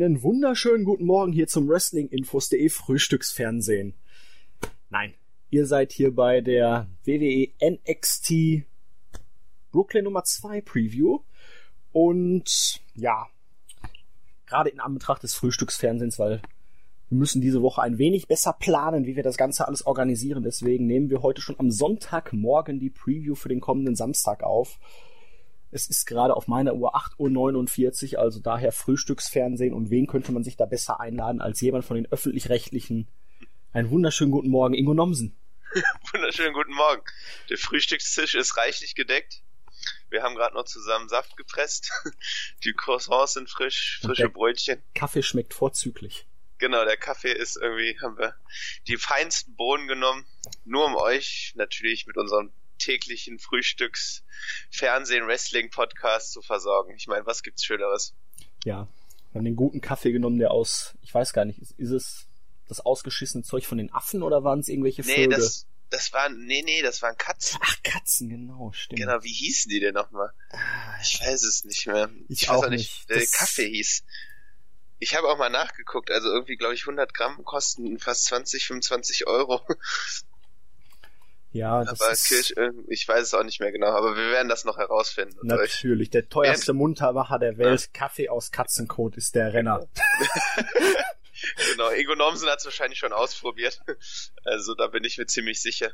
Einen wunderschönen guten Morgen hier zum Wrestlinginfos.de Frühstücksfernsehen. Nein, ihr seid hier bei der WWE NXT Brooklyn Nummer 2 Preview. Und ja, gerade in Anbetracht des Frühstücksfernsehens, weil wir müssen diese Woche ein wenig besser planen, wie wir das Ganze alles organisieren. Deswegen nehmen wir heute schon am Sonntagmorgen die Preview für den kommenden Samstag auf. Es ist gerade auf meiner Uhr 8.49 Uhr, also daher Frühstücksfernsehen. Und wen könnte man sich da besser einladen als jemand von den öffentlich-rechtlichen? Einen wunderschönen guten Morgen, Ingo Nomsen. wunderschönen guten Morgen. Der Frühstückstisch ist reichlich gedeckt. Wir haben gerade noch zusammen Saft gepresst. Die Croissants sind frisch, frische Brötchen. Kaffee schmeckt vorzüglich. Genau, der Kaffee ist irgendwie, haben wir die feinsten Bohnen genommen. Nur um euch natürlich mit unserem täglichen Frühstücks Fernsehen Wrestling Podcast zu versorgen. Ich meine, was gibt's Schöneres? Ja, wir haben den guten Kaffee genommen, der aus, ich weiß gar nicht, ist, ist es das ausgeschissene Zeug von den Affen oder waren es irgendwelche Vögel? Nee, das, das waren, nee, nee, das waren Katzen. Ach, Katzen, genau, stimmt. Genau, wie hießen die denn nochmal? Ah, Ich weiß es nicht mehr. Ich weiß auch nicht, nicht. wie der Das- Kaffee hieß. Ich habe auch mal nachgeguckt, also irgendwie, glaube ich, 100 Gramm kosten fast 20, 25 Euro. Ja, das aber ist Kirsch, äh, ich weiß es auch nicht mehr genau, aber wir werden das noch herausfinden. Natürlich der teuerste Muntermacher der Welt. Kaffee aus Katzenkot ist der Renner. Genau, Ingo Nomsen hat es wahrscheinlich schon ausprobiert. Also da bin ich mir ziemlich sicher.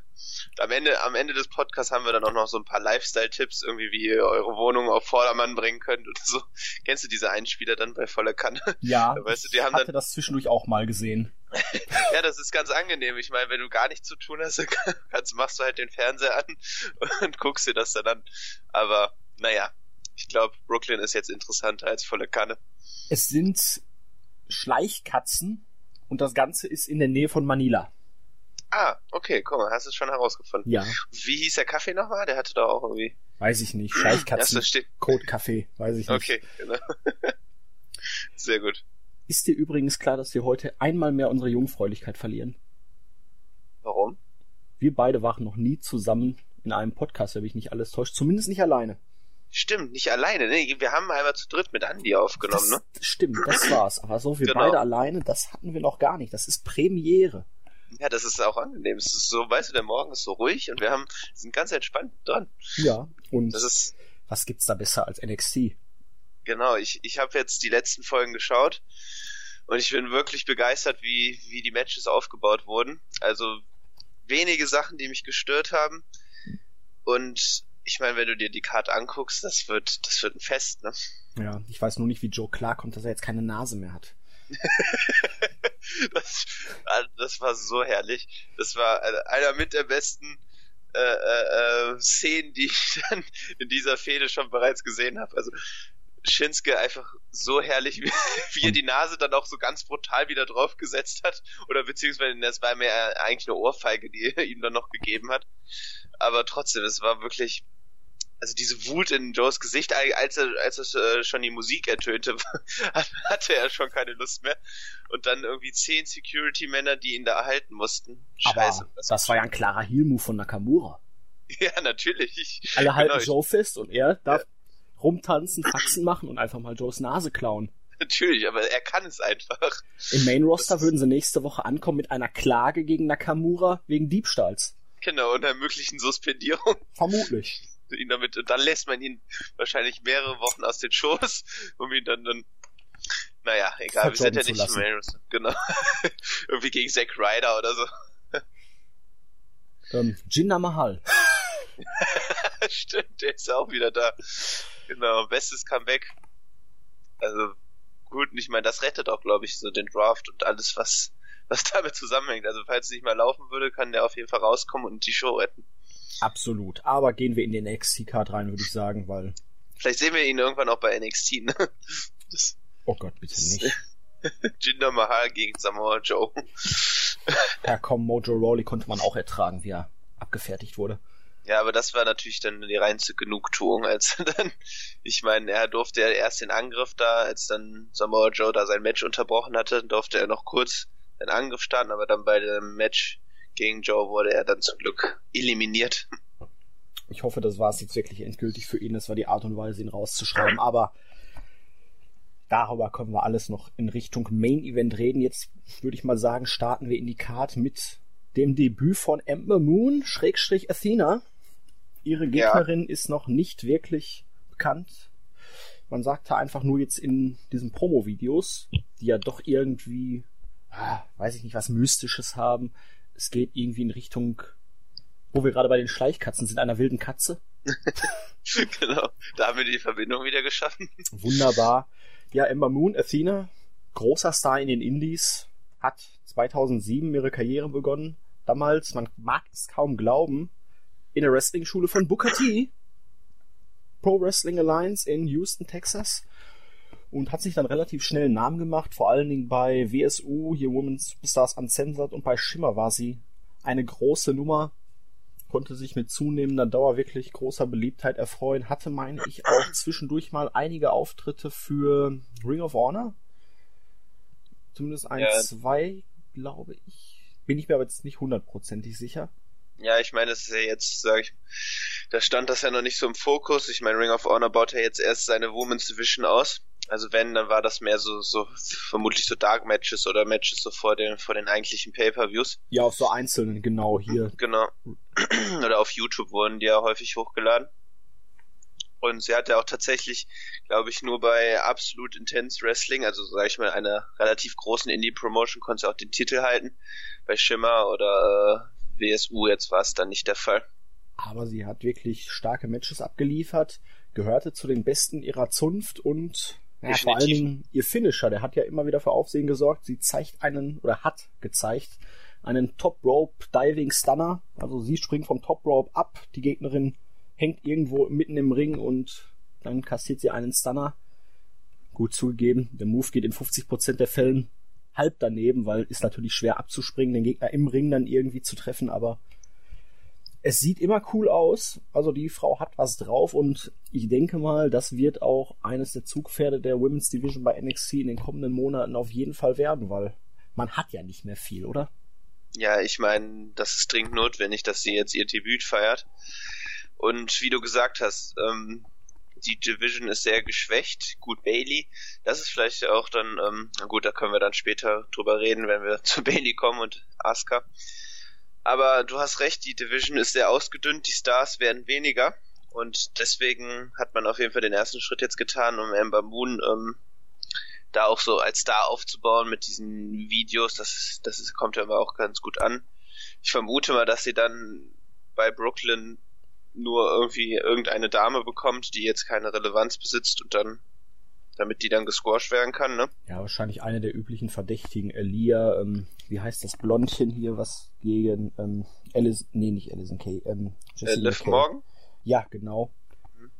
Am Ende, am Ende des Podcasts haben wir dann auch noch so ein paar Lifestyle-Tipps, irgendwie wie ihr eure Wohnung auf Vordermann bringen könnt oder so. Kennst du diese Einspieler dann bei voller Kanne? Ja, Weißt du, die ich haben hatte dann- das zwischendurch auch mal gesehen. Ja, das ist ganz angenehm. Ich meine, wenn du gar nichts zu tun hast, dann kannst, machst du halt den Fernseher an und guckst dir das dann an. Aber naja, ich glaube, Brooklyn ist jetzt interessanter als volle Kanne. Es sind Schleichkatzen und das Ganze ist in der Nähe von Manila. Ah, okay, guck mal, hast du es schon herausgefunden. Ja, Wie hieß der Kaffee nochmal? Der hatte doch auch irgendwie. weiß ich nicht. Schleichkatzen, das steht. Code-Kaffee, weiß ich nicht. Okay, genau. Sehr gut. Ist dir übrigens klar, dass wir heute einmal mehr unsere Jungfräulichkeit verlieren? Warum? Wir beide waren noch nie zusammen in einem Podcast, wenn mich nicht alles täuscht. Zumindest nicht alleine. Stimmt, nicht alleine. Ne? Wir haben einmal zu dritt mit Andy aufgenommen, das, ne? Stimmt, das war's. Aber so, wir Genau. beide alleine, das hatten wir noch gar nicht. Das ist Premiere. Ja, das ist auch angenehm. Es ist so, weißt du, der Morgen ist so ruhig und wir haben sind ganz entspannt dran. Ja. Und Das ist was gibt's da besser als NXT? Genau, ich, ich habe jetzt die letzten Folgen geschaut und ich bin wirklich begeistert, wie, wie die Matches aufgebaut wurden. Also wenige Sachen, die mich gestört haben. Und ich meine, wenn du dir die Karte anguckst, das wird, das wird ein Fest, ne? Ja, ich weiß nur nicht, wie Joe klarkommt, dass er jetzt keine Nase mehr hat. Das, ah, das war so herrlich. Das war einer mit der besten äh, äh, äh, Szenen, die ich dann in dieser Fehde schon bereits gesehen habe. Also Shinsuke einfach so herrlich, wie, wie er die Nase dann auch so ganz brutal wieder draufgesetzt hat. Oder beziehungsweise das war mir eigentlich eine Ohrfeige, die er ihm dann noch gegeben hat. Aber trotzdem, es war wirklich, also diese Wut in Joes Gesicht, als er, als es äh, schon die Musik ertönte, hatte er schon keine Lust mehr. Und dann irgendwie zehn Security-Männer, die ihn da erhalten mussten. Scheiße. Aber das war ja ein klarer Heel-Move von Nakamura. Ja, natürlich. Ich, Alle halten genau, Joe fest und er darf rumtanzen, Faxen machen und einfach mal Joes Nase klauen. Natürlich, aber er kann es einfach. Im Main-Roster Das- würden sie nächste Woche ankommen mit einer Klage gegen Nakamura wegen Diebstahls. Genau, und einer möglichen Suspendierung. Vermutlich. Ihn damit, und dann lässt man ihn wahrscheinlich mehrere Wochen aus den Shows, um ihn dann dann. Naja, egal, wir sind ja nicht im Main Roster. Genau. Irgendwie gegen Zack Ryder oder so. Ähm, Jinder Mahal. Stimmt, der ist ja auch wieder da. Genau, bestes Comeback. Also gut, ich meine, das rettet auch, glaube ich, so den Draft und alles, was was damit zusammenhängt. Also falls es nicht mehr laufen würde, kann der auf jeden Fall rauskommen und die Show retten. Absolut. Aber gehen wir in den NXT-Card rein, würde ich sagen, weil, Vielleicht sehen wir ihn irgendwann auch bei NXT, ne? Das oh Gott, bitte nicht. Jinder Mahal gegen Samoa Joe. Ja, komm, Mojo Rawley konnte man auch ertragen, wie er abgefertigt wurde. Ja, aber das war natürlich dann die reinste Genugtuung, als dann, ich meine, er durfte ja erst den Angriff da, als dann Samoa Joe da sein Match unterbrochen hatte, durfte er noch kurz den Angriff starten, aber dann bei dem Match gegen Joe wurde er dann zum Glück eliminiert. Ich hoffe, das war es jetzt wirklich endgültig für ihn. Das war die Art und Weise, ihn rauszuschreiben. Aber darüber können wir alles noch in Richtung Main Event reden. Jetzt würde ich mal sagen, starten wir in die Card mit dem Debüt von Ember Moon, Schrägstrich Athena. Ihre Gegnerin ja. ist noch nicht wirklich bekannt. Man sagte einfach nur jetzt in diesen Promo-Videos, die ja doch irgendwie, ah, weiß ich nicht, was Mystisches haben. Es geht irgendwie in Richtung, wo wir gerade bei den Schleichkatzen sind, einer wilden Katze. genau, da haben wir die Verbindung wieder geschaffen. Wunderbar. Ja, Ember Moon, Athena, großer Star in den Indies, hat 2007 ihre Karriere begonnen. Damals, man mag es kaum glauben, in der Wrestling-Schule von Booker T. Pro Wrestling Alliance in Houston, Texas. Und hat sich dann relativ schnell einen Namen gemacht, vor allen Dingen bei WSU, hier Women's Superstars Uncensored und bei Shimmer war sie eine große Nummer konnte sich mit zunehmender Dauer wirklich großer Beliebtheit erfreuen, hatte, meine ich, auch zwischendurch mal einige Auftritte für Ring of Honor. Zumindest ein, ja. zwei, glaube ich. Bin ich mir aber jetzt nicht hundertprozentig sicher. Ja, ich meine, es ist ja jetzt, sag ich, da stand das ja noch nicht so im Fokus. Ich meine, Ring of Honor baut ja jetzt erst seine Women's Division aus. Also wenn, dann war das mehr so, so vermutlich so Dark Matches oder Matches so vor den, vor den eigentlichen Pay-Per-Views. Ja, auf so einzelnen, genau, hier. Genau. oder auf YouTube wurden die ja häufig hochgeladen. Und sie hat ja auch tatsächlich, glaube ich, nur bei Absolute Intense Wrestling, also sage ich mal, einer relativ großen Indie-Promotion, konnte sie auch den Titel halten. Bei Shimmer oder äh, WSU jetzt war es dann nicht der Fall. Aber sie hat wirklich starke Matches abgeliefert, gehörte zu den Besten ihrer Zunft und ja, vor allen Dingen ihr Finisher, der hat ja immer wieder für Aufsehen gesorgt. Sie zeigt einen, oder hat gezeigt, einen Top Rope Diving Stunner. Also sie springt vom Top Rope ab, die Gegnerin hängt irgendwo mitten im Ring und dann kassiert sie einen Stunner. Gut zugegeben, der Move geht in 50% der Fällen halb daneben, weil ist natürlich schwer abzuspringen, den Gegner im Ring dann irgendwie zu treffen, aber es sieht immer cool aus. Also die Frau hat was drauf und ich denke mal, das wird auch eines der Zugpferde der Women's Division bei NXT in den kommenden Monaten auf jeden Fall werden, weil man hat ja nicht mehr viel, oder? Ja, ich meine, das ist dringend notwendig, dass sie jetzt ihr Debüt feiert. Und wie du gesagt hast, ähm, die Division ist sehr geschwächt. Gut, Bailey, das ist vielleicht auch dann, ähm, gut, da können wir dann später drüber reden, wenn wir zu Bailey kommen und Asuka. Aber du hast recht, die Division ist sehr ausgedünnt, die Stars werden weniger. Und deswegen hat man auf jeden Fall den ersten Schritt jetzt getan, um Ember Moon ähm, da auch so als Star aufzubauen mit diesen Videos. Das, das kommt ja immer auch ganz gut an. Ich vermute mal, dass sie dann bei Brooklyn nur irgendwie irgendeine Dame bekommt, die jetzt keine Relevanz besitzt und dann damit die dann gesquashed werden kann, ne? Ja, wahrscheinlich eine der üblichen Verdächtigen. Elia, ähm, wie heißt das Blondchen hier, was gegen ähm, Alice, nee, nicht Alison Kay, ähm, Jessica äh, Liv Morgan? Ja, genau. Mhm.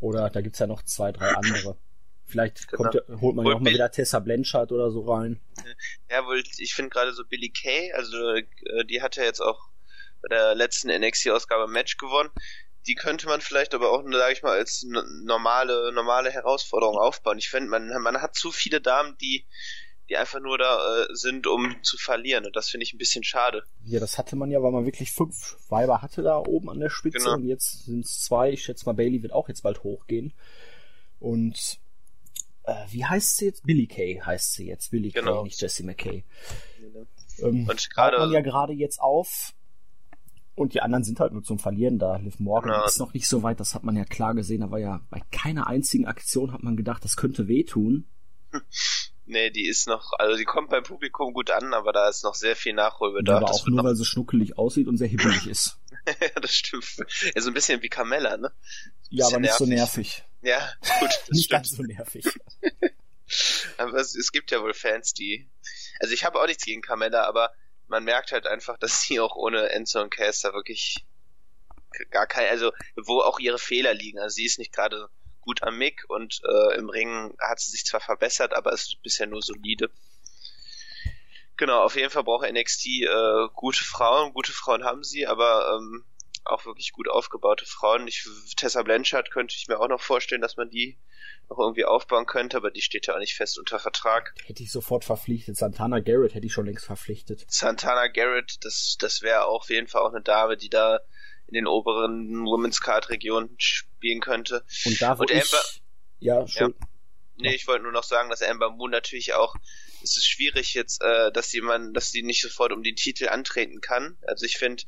Oder da gibt's ja noch zwei, drei andere. Vielleicht genau. kommt, holt man ja auch mal wieder Tessa Blanchard oder so rein. Ja, wohl, ich finde gerade so Billy Kay, also äh, die hat ja jetzt auch bei der letzten NXT-Ausgabe Match gewonnen die könnte man vielleicht aber auch, sage ich mal, als normale, normale Herausforderung aufbauen. Ich finde, man, man hat zu viele Damen, die, die einfach nur da äh, sind, um zu verlieren. Und das finde ich ein bisschen schade. Ja, das hatte man ja, weil man wirklich fünf Weiber hatte da oben an der Spitze. Genau. Und jetzt sind es zwei. Ich schätze mal, Bailey wird auch jetzt bald hochgehen. Und äh, wie heißt sie jetzt? Billy Kay heißt sie jetzt. Billy genau. Kay, nicht Jessie McKay. Genau. Ähm, und gerade man ja gerade jetzt auf und die anderen sind halt nur zum Verlieren da. Liv Morgan ja. ist noch nicht so weit, das hat man ja klar gesehen. Aber ja bei keiner einzigen Aktion hat man gedacht, das könnte wehtun. Nee, die ist noch, also die kommt beim Publikum gut an, aber da ist noch sehr viel Nachholbedarf. Aber auch nur, weil sie schnuckelig aussieht und sehr hibbelig ist. ja, das stimmt. Ja, so ein bisschen wie Carmella, ne? Ja, aber nicht nervig. so nervig. Ja, gut. nicht stimmt. ganz so nervig. aber es, es gibt ja wohl Fans, die, also ich habe auch nichts gegen Carmella, aber man merkt halt einfach, dass sie auch ohne Enzo und Caster wirklich gar kein, also wo auch ihre Fehler liegen. Also sie ist nicht gerade gut am Mick und äh, im Ring hat sie sich zwar verbessert, aber ist bisher nur solide. Genau, auf jeden Fall braucht NXT äh, gute Frauen. Gute Frauen haben sie, aber ähm, auch wirklich gut aufgebaute Frauen. Ich, Tessa Blanchard könnte ich mir auch noch vorstellen, dass man die noch irgendwie aufbauen könnte, aber die steht ja auch nicht fest unter Vertrag. Hätte ich sofort verpflichtet. Santana Garrett hätte ich schon längst verpflichtet. Santana Garrett, das, das wäre auf jeden Fall auch eine Dame, die da in den oberen Women's Card Regionen spielen könnte. Und da wo Und ich, Amber, ja, schon. Ja. Nee, ich wollte nur noch sagen, dass Amber Moon natürlich auch, es ist schwierig jetzt, äh, dass jemand, dass sie nicht sofort um den Titel antreten kann. Also ich finde,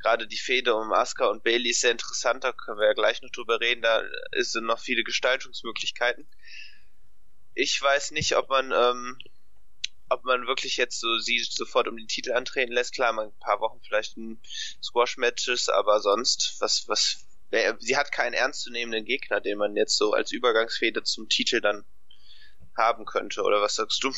gerade die Fehde um Asuka und Bailey ist sehr interessant, da können wir ja gleich noch drüber reden, da sind noch viele Gestaltungsmöglichkeiten. Ich weiß nicht, ob man, ähm, ob man wirklich jetzt so sie sofort um den Titel antreten lässt. Klar, mal ein paar Wochen vielleicht ein Squash-Matches, aber sonst, was, was, sie hat keinen ernstzunehmenden Gegner, den man jetzt so als Übergangsfehde zum Titel dann haben könnte, oder was sagst du?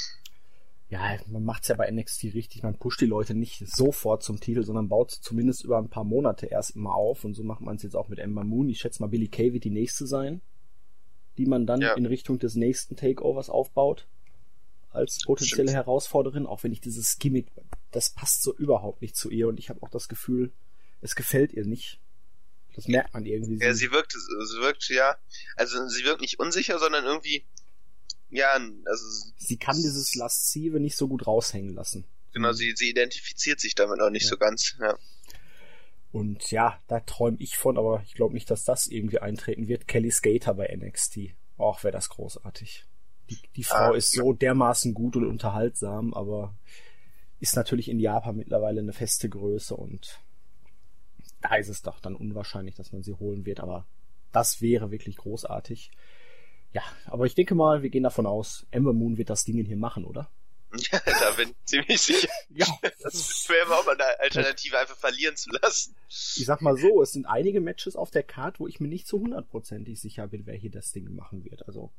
Ja, man macht's ja bei NXT richtig, man pusht die Leute nicht sofort zum Titel, sondern baut zumindest über ein paar Monate erst immer auf und so macht man es jetzt auch mit Ember Moon. Ich schätze mal, Billy Kay wird die nächste sein, die man dann ja. in Richtung des nächsten Takeovers aufbaut als potenzielle Stimmt. Herausforderin, auch wenn ich dieses Gimmick, das passt so überhaupt nicht zu ihr und ich habe auch das Gefühl, es gefällt ihr nicht. Das merkt man irgendwie. Ja, sie wirkt, sie wirkt, ja, also sie wirkt nicht unsicher, sondern irgendwie, ja, also. Sie kann dieses Laszive nicht so gut raushängen lassen. Genau, sie, sie identifiziert sich damit auch nicht ja. so ganz, ja. Und ja, da träume ich von, aber ich glaube nicht, dass das irgendwie eintreten wird. Kelly Skater bei NXT. Och, wäre das großartig. Die, die Frau ah, ist so dermaßen gut und unterhaltsam, aber ist natürlich in Japan mittlerweile eine feste Größe und da ist es doch dann unwahrscheinlich, dass man sie holen wird, aber das wäre wirklich großartig. Ja, aber ich denke mal, wir gehen davon aus, Ember Moon wird das Ding hier machen, oder? Ja, da bin ich ziemlich sicher. ja. Das ist schwer, auch mal eine Alternative einfach verlieren zu lassen. Ich sag mal so, es sind einige Matches auf der Karte, wo ich mir nicht zu hundertprozentig sicher bin, wer hier das Ding machen wird. Also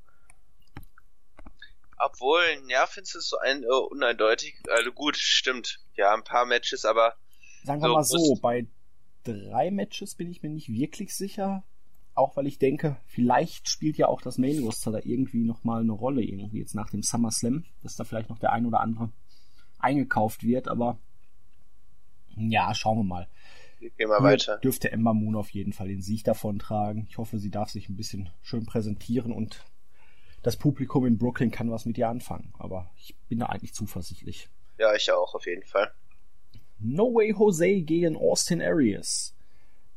obwohl, ja, findest du es so ein, uh, uneindeutig? Also gut, stimmt. Ja, ein paar Matches, aber. Sagen wir so, mal so, bei drei Matches bin ich mir nicht wirklich sicher. Auch weil ich denke, vielleicht spielt ja auch das Main Roster da irgendwie nochmal eine Rolle, irgendwie jetzt nach dem Summer Slam, dass da vielleicht noch der ein oder andere eingekauft wird, aber ja, schauen wir mal. Gehen wir weiter. Dürfte Ember Moon auf jeden Fall den Sieg davon tragen. Ich hoffe, sie darf sich ein bisschen schön präsentieren und das Publikum in Brooklyn kann was mit ihr anfangen. Aber ich bin da eigentlich zuversichtlich. Ja, ich auch, auf jeden Fall. No Way Jose gegen Austin Arias.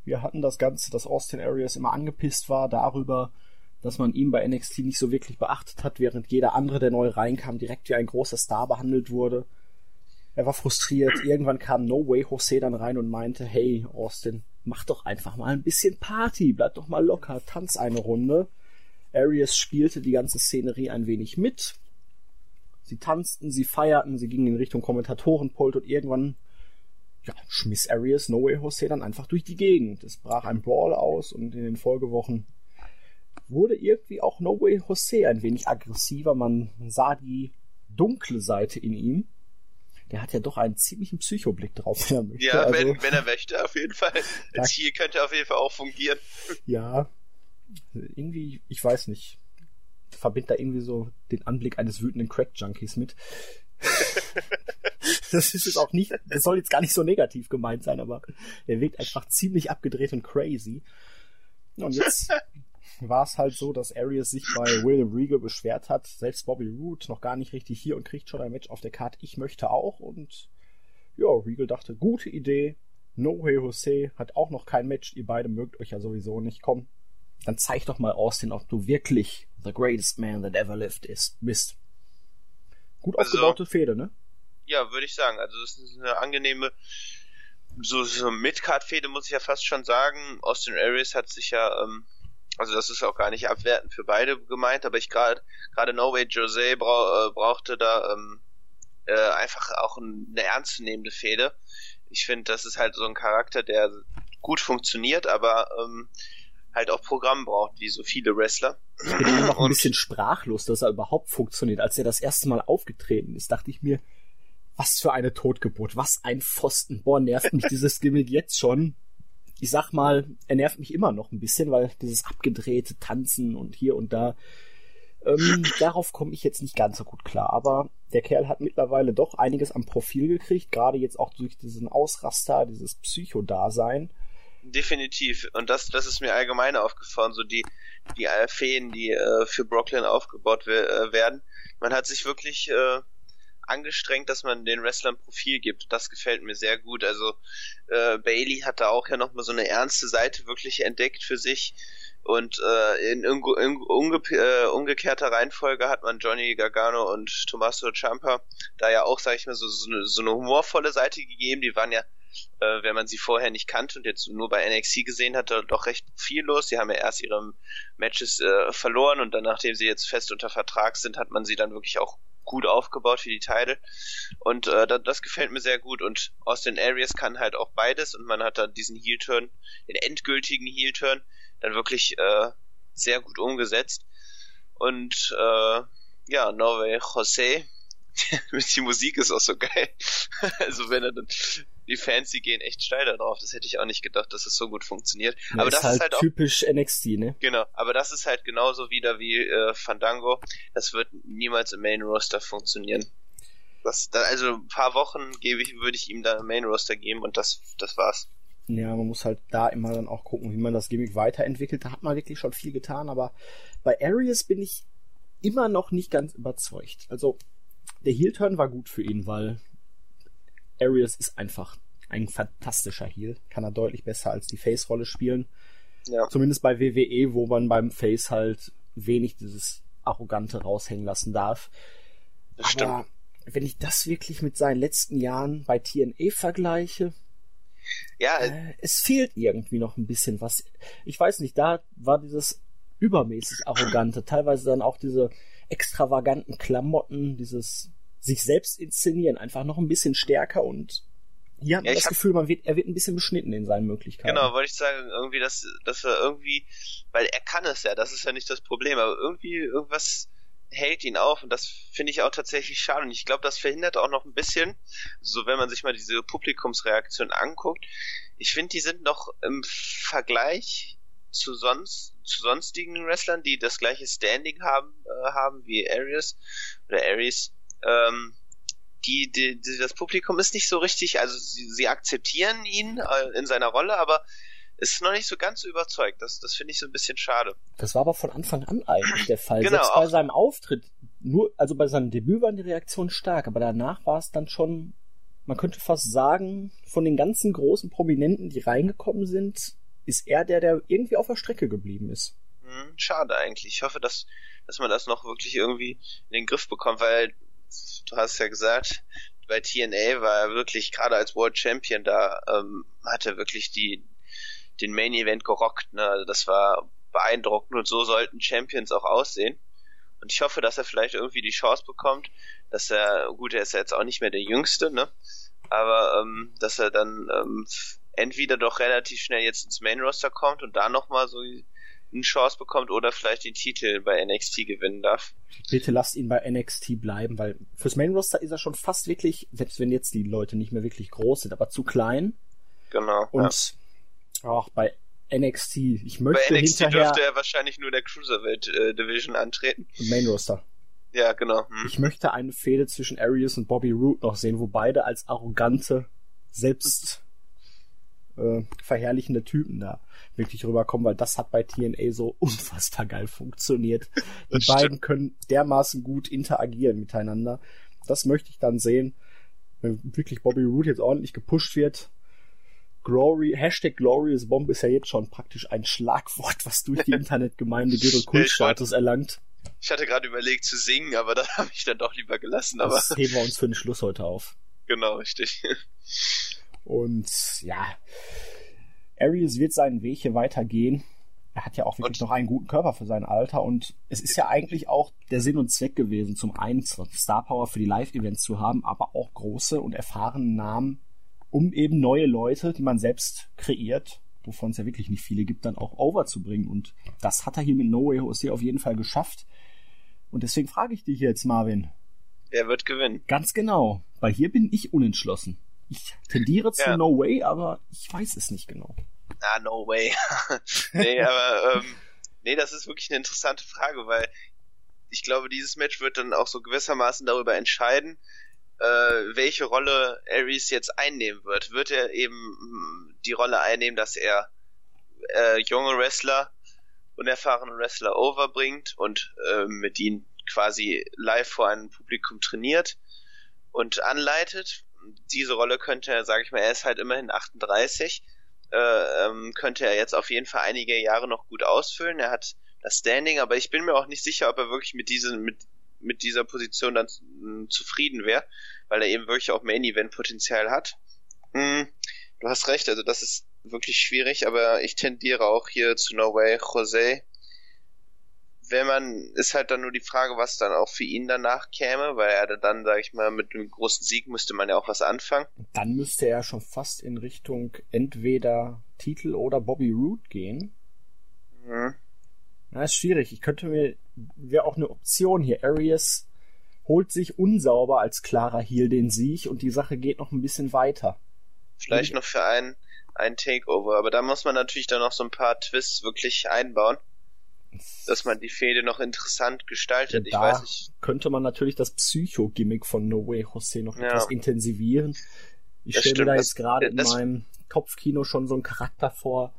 Wir hatten das Ganze, dass Austin Arias immer angepisst war darüber, dass man ihn bei NXT nicht so wirklich beachtet hat, während jeder andere, der neu reinkam, direkt wie ein großer Star behandelt wurde. Er war frustriert. Irgendwann kam No Way Jose dann rein und meinte, hey Austin, mach doch einfach mal ein bisschen Party, bleib doch mal locker, tanz eine Runde. Arias spielte die ganze Szenerie ein wenig mit. Sie tanzten, sie feierten, sie gingen in Richtung Kommentatorenpult und irgendwann ja, schmiss Arias No Way Jose dann einfach durch die Gegend. Es brach ein Brawl aus und in den Folgewochen wurde irgendwie auch No Way Jose ein wenig aggressiver. Man sah die dunkle Seite in ihm. Der hat ja doch einen ziemlichen Psychoblick drauf, wenn er möchte. Ja, also, wenn, wenn er möchte, auf jeden Fall. Als hier könnte er auf jeden Fall auch fungieren. Ja, irgendwie, ich weiß nicht, verbindet da irgendwie so den Anblick eines wütenden Crack-Junkies mit. das ist jetzt auch nicht, das soll jetzt gar nicht so negativ gemeint sein, aber er wirkt einfach ziemlich abgedreht und crazy. Und jetzt war es halt so, dass Arias sich bei William Regal beschwert hat, selbst Bobby Roode noch gar nicht richtig hier und kriegt schon ein Match auf der Karte. Ich möchte auch und ja, Regal dachte, gute Idee. No Way Jose hat auch noch kein Match. Ihr beide mögt euch ja sowieso nicht. Komm, dann zeig doch mal Austin, ob du wirklich the greatest man that ever lived ist, bist. Gut also, aufgebaute Fehde, ne? Ja, würde ich sagen. Also das ist eine angenehme, so, so Mid-Card-Fehde muss ich ja fast schon sagen. Austin Aries hat sich ja, ähm, also das ist auch gar nicht abwertend für beide gemeint, aber ich gerade gerade No Way Jose brau, äh, brauchte da ähm, äh, einfach auch eine ernstzunehmende Fehde. Ich finde, das ist halt so ein Charakter, der gut funktioniert, aber ähm, halt auch Programm braucht, wie so viele Wrestler. Ich bin immer noch ein bisschen sprachlos, dass er überhaupt funktioniert. Als er das erste Mal aufgetreten ist, dachte ich mir, was für eine Totgeburt, was ein Pfosten. Boah, nervt mich dieses Gimmick jetzt schon. Ich sag mal, er nervt mich immer noch ein bisschen, weil dieses abgedrehte Tanzen und hier und da, ähm, darauf komme ich jetzt nicht ganz so gut klar. Aber der Kerl hat mittlerweile doch einiges am Profil gekriegt, gerade jetzt auch durch diesen Ausraster, dieses Psycho-Dasein. Definitiv. Und das, das ist mir allgemein aufgefallen, so die, die Feen, die äh, für Brooklyn aufgebaut äh, werden. Man hat sich wirklich äh, angestrengt, dass man den Wrestlern Profil gibt. Das gefällt mir sehr gut. Also äh, Bailey hat da auch ja nochmal so eine ernste Seite wirklich entdeckt für sich. Und äh, in, in, in umge äh, umgekehrter Reihenfolge hat man Johnny Gargano und Tommaso Ciampa da ja auch, sag ich mal, so, so, eine, so eine humorvolle Seite gegeben. Die waren ja äh, wenn man sie vorher nicht kannte und jetzt nur bei NXT gesehen hat, doch recht viel los. Sie haben ja erst ihre Matches äh, verloren und dann, nachdem sie jetzt fest unter Vertrag sind, hat man sie dann wirklich auch gut aufgebaut für die Teile. Und äh, das, das gefällt mir sehr gut. Und Austin Aries kann halt auch beides und man hat dann diesen Heel-Turn, den endgültigen Heel-Turn, dann wirklich äh, sehr gut umgesetzt. Und äh, ja, Norway Jose, die Musik ist auch so geil. also wenn er dann die Fans, die gehen echt steil da drauf. Das hätte ich auch nicht gedacht, dass es so gut funktioniert. Ja, aber das halt ist halt auch, typisch NXT, ne? Genau, aber das ist halt genauso wieder wie äh, Fandango. Das wird niemals im Main Roster funktionieren. Das, da, also ein paar Wochen gebe ich, würde ich ihm da im Main Roster geben und das, das war's. Ja, man muss halt da immer dann auch gucken, wie man das Gimmick weiterentwickelt. Da hat man wirklich schon viel getan, aber bei Arius bin ich immer noch nicht ganz überzeugt. Also der Heel-Turn war gut für ihn, weil Arius ist einfach ein fantastischer Heel. Kann er deutlich besser als die Face-Rolle spielen. Ja. Zumindest bei WWE, wo man beim Face halt wenig dieses Arrogante raushängen lassen darf. Das Aber stimmt. wenn ich das wirklich mit seinen letzten Jahren bei TNA vergleiche, ja, äh, es fehlt irgendwie noch ein bisschen was. Ich weiß nicht, da war dieses übermäßig arrogante, teilweise dann auch diese extravaganten Klamotten, dieses sich selbst inszenieren, einfach noch ein bisschen stärker und hier hat man ja, das Gefühl, man wird, er wird ein bisschen beschnitten in seinen Möglichkeiten. Genau, wollte ich sagen, irgendwie, dass, dass er irgendwie, weil er kann es ja, das ist ja nicht das Problem, aber irgendwie irgendwas hält ihn auf und das finde ich auch tatsächlich schade und ich glaube, das verhindert auch noch ein bisschen, so wenn man sich mal diese Publikumsreaktion anguckt. Ich finde, die sind noch im Vergleich zu sonst zu sonstigen Wrestlern, die das gleiche Standing haben äh, haben wie Aries oder Aries ähm, die, die, die, das Publikum ist nicht so richtig, also sie, sie akzeptieren ihn äh, in seiner Rolle, aber ist noch nicht so ganz überzeugt. Das, das finde ich so ein bisschen schade. Das war aber von Anfang an eigentlich der Fall. Genau, Selbst bei seinem Auftritt, nur, also bei seinem Debüt waren die Reaktionen stark, aber danach war es dann schon, man könnte fast sagen, von den ganzen großen Prominenten, die reingekommen sind, ist er der, der irgendwie auf der Strecke geblieben ist. Hm, schade eigentlich. Ich hoffe, dass, dass man das noch wirklich irgendwie in den Griff bekommt, weil du hast ja gesagt, bei TNA war er wirklich gerade als World Champion da, ähm, hat er wirklich die, den Main Event gerockt, ne? Also das war beeindruckend und so sollten Champions auch aussehen. Und ich hoffe, dass er vielleicht irgendwie die Chance bekommt, dass er, gut, er ist ja jetzt auch nicht mehr der Jüngste, ne? Aber ähm, dass er dann ähm, entweder doch relativ schnell jetzt ins Main Roster kommt und da nochmal so eine Chance bekommt oder vielleicht den Titel bei NXT gewinnen darf. Bitte lasst ihn bei NXT bleiben, weil fürs Main Roster ist er schon fast wirklich, selbst wenn jetzt die Leute nicht mehr wirklich groß sind, aber zu klein. Genau. Und ja. auch bei NXT, ich möchte Bei NXT hinterher, dürfte er wahrscheinlich nur der Cruiserweight äh, Division antreten. Main Roster. Ja, genau. Hm. Ich möchte eine Fehde zwischen Arius und Bobby Roode noch sehen, wo beide als arrogante, selbst äh, verherrlichende Typen da wirklich rüberkommen, weil das hat bei TNA so unfassbar geil funktioniert. Die das beiden stimmt. können dermaßen gut interagieren miteinander. Das möchte ich dann sehen, wenn wirklich Bobby Roode jetzt ordentlich gepusht wird. Glory, Hashtag Glorious Bomb ist ja jetzt schon praktisch ein Schlagwort, was durch die Internetgemeinde Gürtel Kultstatus erlangt. Ich hatte gerade überlegt zu singen, aber das habe ich dann doch lieber gelassen. Aber das heben wir uns für den Schluss heute auf. Genau, richtig. Und ja, Arius wird seinen Weg hier weitergehen. Er hat ja auch wirklich und? noch einen guten Körper für sein Alter und es ist ja eigentlich auch der Sinn und Zweck gewesen, zum einen Star Power für die Live-Events zu haben, aber auch große und erfahrene Namen, um eben neue Leute, die man selbst kreiert, wovon es ja wirklich nicht viele gibt, dann auch overzubringen. Und das hat er hier mit No Way Jose auf jeden Fall geschafft. Und deswegen frage ich dich jetzt, Marvin. Wer wird gewinnen? Ganz genau, weil hier bin ich unentschlossen. Ich tendiere zu ja. No Way, aber ich weiß es nicht genau. Ah, no way. nee, aber ähm, nee, das ist wirklich eine interessante Frage, weil ich glaube, dieses Match wird dann auch so gewissermaßen darüber entscheiden, äh, welche Rolle Ares jetzt einnehmen wird. Wird er eben hm, die Rolle einnehmen, dass er äh, junge Wrestler, unerfahrene Wrestler overbringt und äh, mit ihnen quasi live vor einem Publikum trainiert und anleitet. Diese Rolle könnte sage ich mal, er ist halt immerhin 38 äh, ähm, könnte er jetzt auf jeden Fall einige Jahre noch gut ausfüllen. Er hat das Standing, aber ich bin mir auch nicht sicher, ob er wirklich mit diesen, mit, mit dieser Position dann zufrieden wäre, weil er eben wirklich auch Main Event Potenzial hat. Hm, du hast recht, also das ist wirklich schwierig, aber ich tendiere auch hier zu No Way Jose. Wenn man, ist halt dann nur die Frage, was dann auch für ihn danach käme, weil er dann, sag ich mal, mit einem großen Sieg müsste man ja auch was anfangen. Dann müsste er schon fast in Richtung entweder Titel oder Bobby Roode gehen. Mhm. Na, ist schwierig. Ich könnte mir, wäre auch eine Option hier. Arias holt sich unsauber als klarer Heal den Sieg und die Sache geht noch ein bisschen weiter. Vielleicht noch für einen, einen Takeover, aber da muss man natürlich dann noch so ein paar Twists wirklich einbauen, dass man die Fehde noch interessant gestaltet. Ja, ich weiß nicht. Könnte man natürlich das Psycho-Gimmick von No Way Jose noch ja. etwas intensivieren. Ich stelle mir da jetzt gerade in meinem Kopfkino schon so einen Charakter vor,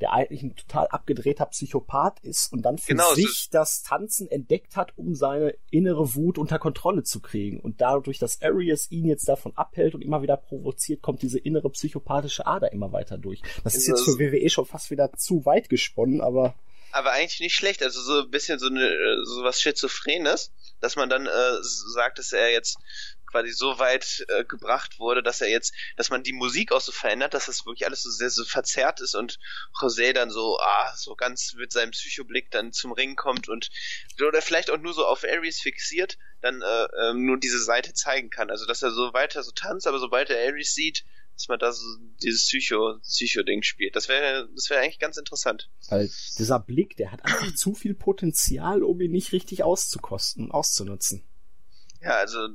der eigentlich ein total abgedrehter Psychopath ist und dann für genau, sich das Tanzen entdeckt hat, um seine innere Wut unter Kontrolle zu kriegen. Und dadurch, dass Arias ihn jetzt davon abhält und immer wieder provoziert, kommt diese innere psychopathische Ader immer weiter durch. Das ist jetzt für WWE schon fast wieder zu weit gesponnen, aber. Aber eigentlich nicht schlecht, also so ein bisschen so eine so was Schizophrenes, dass man dann äh, sagt, dass er jetzt quasi so weit äh, gebracht wurde, dass er jetzt, dass man die Musik auch so verändert, dass das wirklich alles so sehr so verzerrt ist und José dann so, ah, so ganz mit seinem Psychoblick dann zum Ring kommt und oder vielleicht auch nur so auf Aries fixiert, dann äh, äh, nur diese Seite zeigen kann. Also dass er so weiter so tanzt, aber sobald er Aries sieht, dass man da so dieses Psycho, Psycho-Ding spielt. Das wäre, das wäre eigentlich ganz interessant. Weil dieser Blick, der hat einfach zu viel Potenzial, um ihn nicht richtig auszukosten, auszunutzen. Ja, also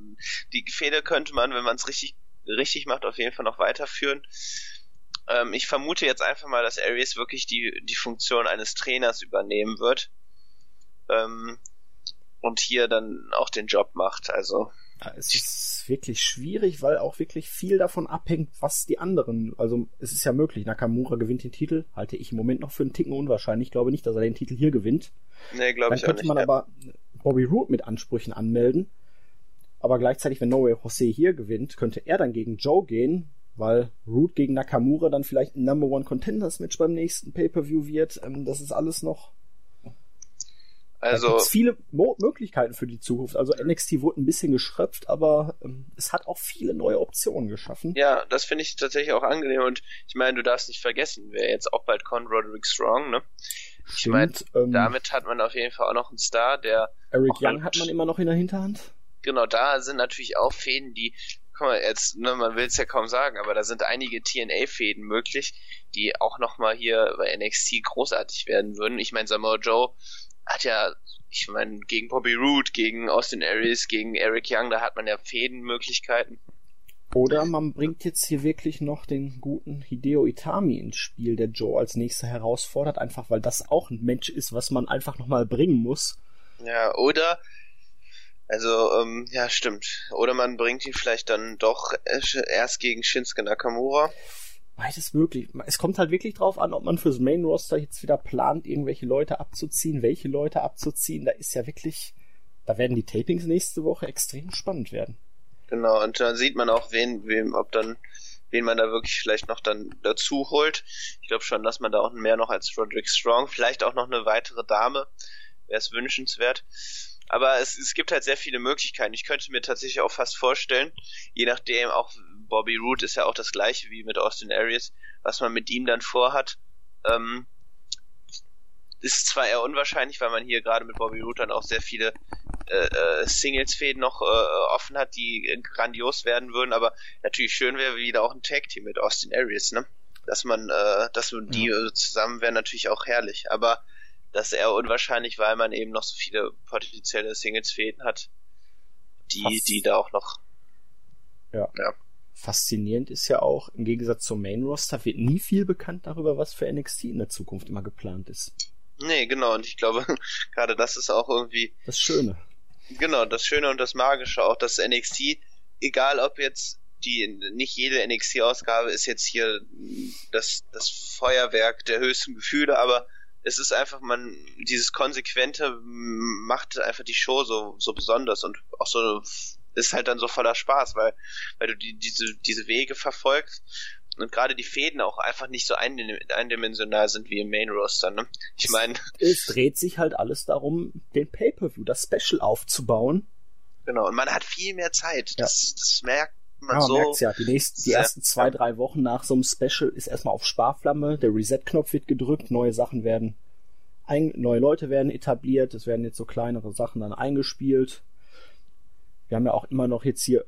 die Fehde könnte man, wenn man es richtig, richtig macht, auf jeden Fall noch weiterführen. Ähm, ich vermute jetzt einfach mal, dass Aries wirklich die, die Funktion eines Trainers übernehmen wird. Ähm, und hier dann auch den Job macht. Also es ist wirklich schwierig, weil auch wirklich viel davon abhängt, was die anderen. Also es ist ja möglich, Nakamura gewinnt den Titel, halte ich im Moment noch für einen Ticken unwahrscheinlich. Ich glaube nicht, dass er den Titel hier gewinnt. Nee, glaube ich auch nicht. Dann könnte man ja. aber Bobby Roode mit Ansprüchen anmelden. Aber gleichzeitig, wenn No Way Jose hier gewinnt, könnte er dann gegen Joe gehen, weil Root gegen Nakamura dann vielleicht ein Number One Contenders Match beim nächsten Pay-Per-View wird. Ähm, das ist alles noch. Also. Da viele Mo Möglichkeiten für die Zukunft. Also NXT wurde ein bisschen geschröpft, aber ähm, es hat auch viele neue Optionen geschaffen. Ja, das finde ich tatsächlich auch angenehm und ich meine, du darfst nicht vergessen, wer jetzt auch bald kommt, Roderick Strong, ne? Ich meine, ähm, damit hat man auf jeden Fall auch noch einen Star, der. Eric Young hat man immer noch in der Hinterhand genau, da sind natürlich auch Fäden, die, guck mal, jetzt, ne, man will es ja kaum sagen, aber da sind einige TNA-Fäden möglich, die auch nochmal hier bei NXT großartig werden würden. Ich meine, Samoa Joe hat ja, ich meine, gegen Bobby Roode, gegen Austin Aries, gegen Eric Young, da hat man ja Fädenmöglichkeiten. Oder man bringt jetzt hier wirklich noch den guten Hideo Itami ins Spiel, der Joe als nächster herausfordert, einfach weil das auch ein Mensch ist, was man einfach nochmal bringen muss. Ja, oder also, ähm, ja, stimmt. Oder man bringt ihn vielleicht dann doch erst gegen Shinsuke Nakamura. Beides möglich. Es kommt halt wirklich drauf an, ob man fürs Main Roster jetzt wieder plant, irgendwelche Leute abzuziehen, welche Leute abzuziehen. Da ist ja wirklich, da werden die Tapings nächste Woche extrem spannend werden. Genau, und dann sieht man auch, wen, wem, ob dann, wen man da wirklich vielleicht noch dann dazu holt. Ich glaube schon, dass man da auch mehr noch als Roderick Strong, vielleicht auch noch eine weitere Dame, wäre es wünschenswert. Aber es, es gibt halt sehr viele Möglichkeiten. Ich könnte mir tatsächlich auch fast vorstellen, je nachdem, auch Bobby Roode ist ja auch das gleiche wie mit Austin Aries, was man mit ihm dann vorhat. Ähm, ist zwar eher unwahrscheinlich, weil man hier gerade mit Bobby Roode dann auch sehr viele äh, äh, Singles-Fäden noch äh, offen hat, die grandios werden würden, aber natürlich schön wäre wieder auch ein Tag-Team mit Austin Aries, ne? Dass man, äh, dass man die ja. zusammen wäre natürlich auch herrlich. Aber das ist eher unwahrscheinlich, weil man eben noch so viele potenzielle Singles-Fäden hat, die, die da auch noch. Ja. ja. Faszinierend ist ja auch, im Gegensatz zum Main-Roster wird nie viel bekannt darüber, was für NXT in der Zukunft immer geplant ist. Nee, genau, und ich glaube, gerade das ist auch irgendwie. Das Schöne. Genau, das Schöne und das Magische auch, dass NXT, egal ob jetzt die, nicht jede NXT-Ausgabe ist jetzt hier das, das Feuerwerk der höchsten Gefühle, aber es ist einfach, man, dieses Konsequente macht einfach die Show so, so besonders und auch so, ist halt dann so voller Spaß, weil, weil du die, diese, diese Wege verfolgst und gerade die Fäden auch einfach nicht so eindimensional sind wie im Main Roster. Ne? Ich meine, es dreht sich halt alles darum, den Pay-per-View, das Special aufzubauen. Genau, und man hat viel mehr Zeit. Das, ja. das merkt man ja, so. Man ja, die nächsten, die ersten zwei, drei Wochen nach so einem Special ist erstmal auf Sparflamme, der Reset-Knopf wird gedrückt, neue Sachen werden, neue Leute werden etabliert, es werden jetzt so kleinere Sachen dann eingespielt. Wir haben ja auch immer noch jetzt hier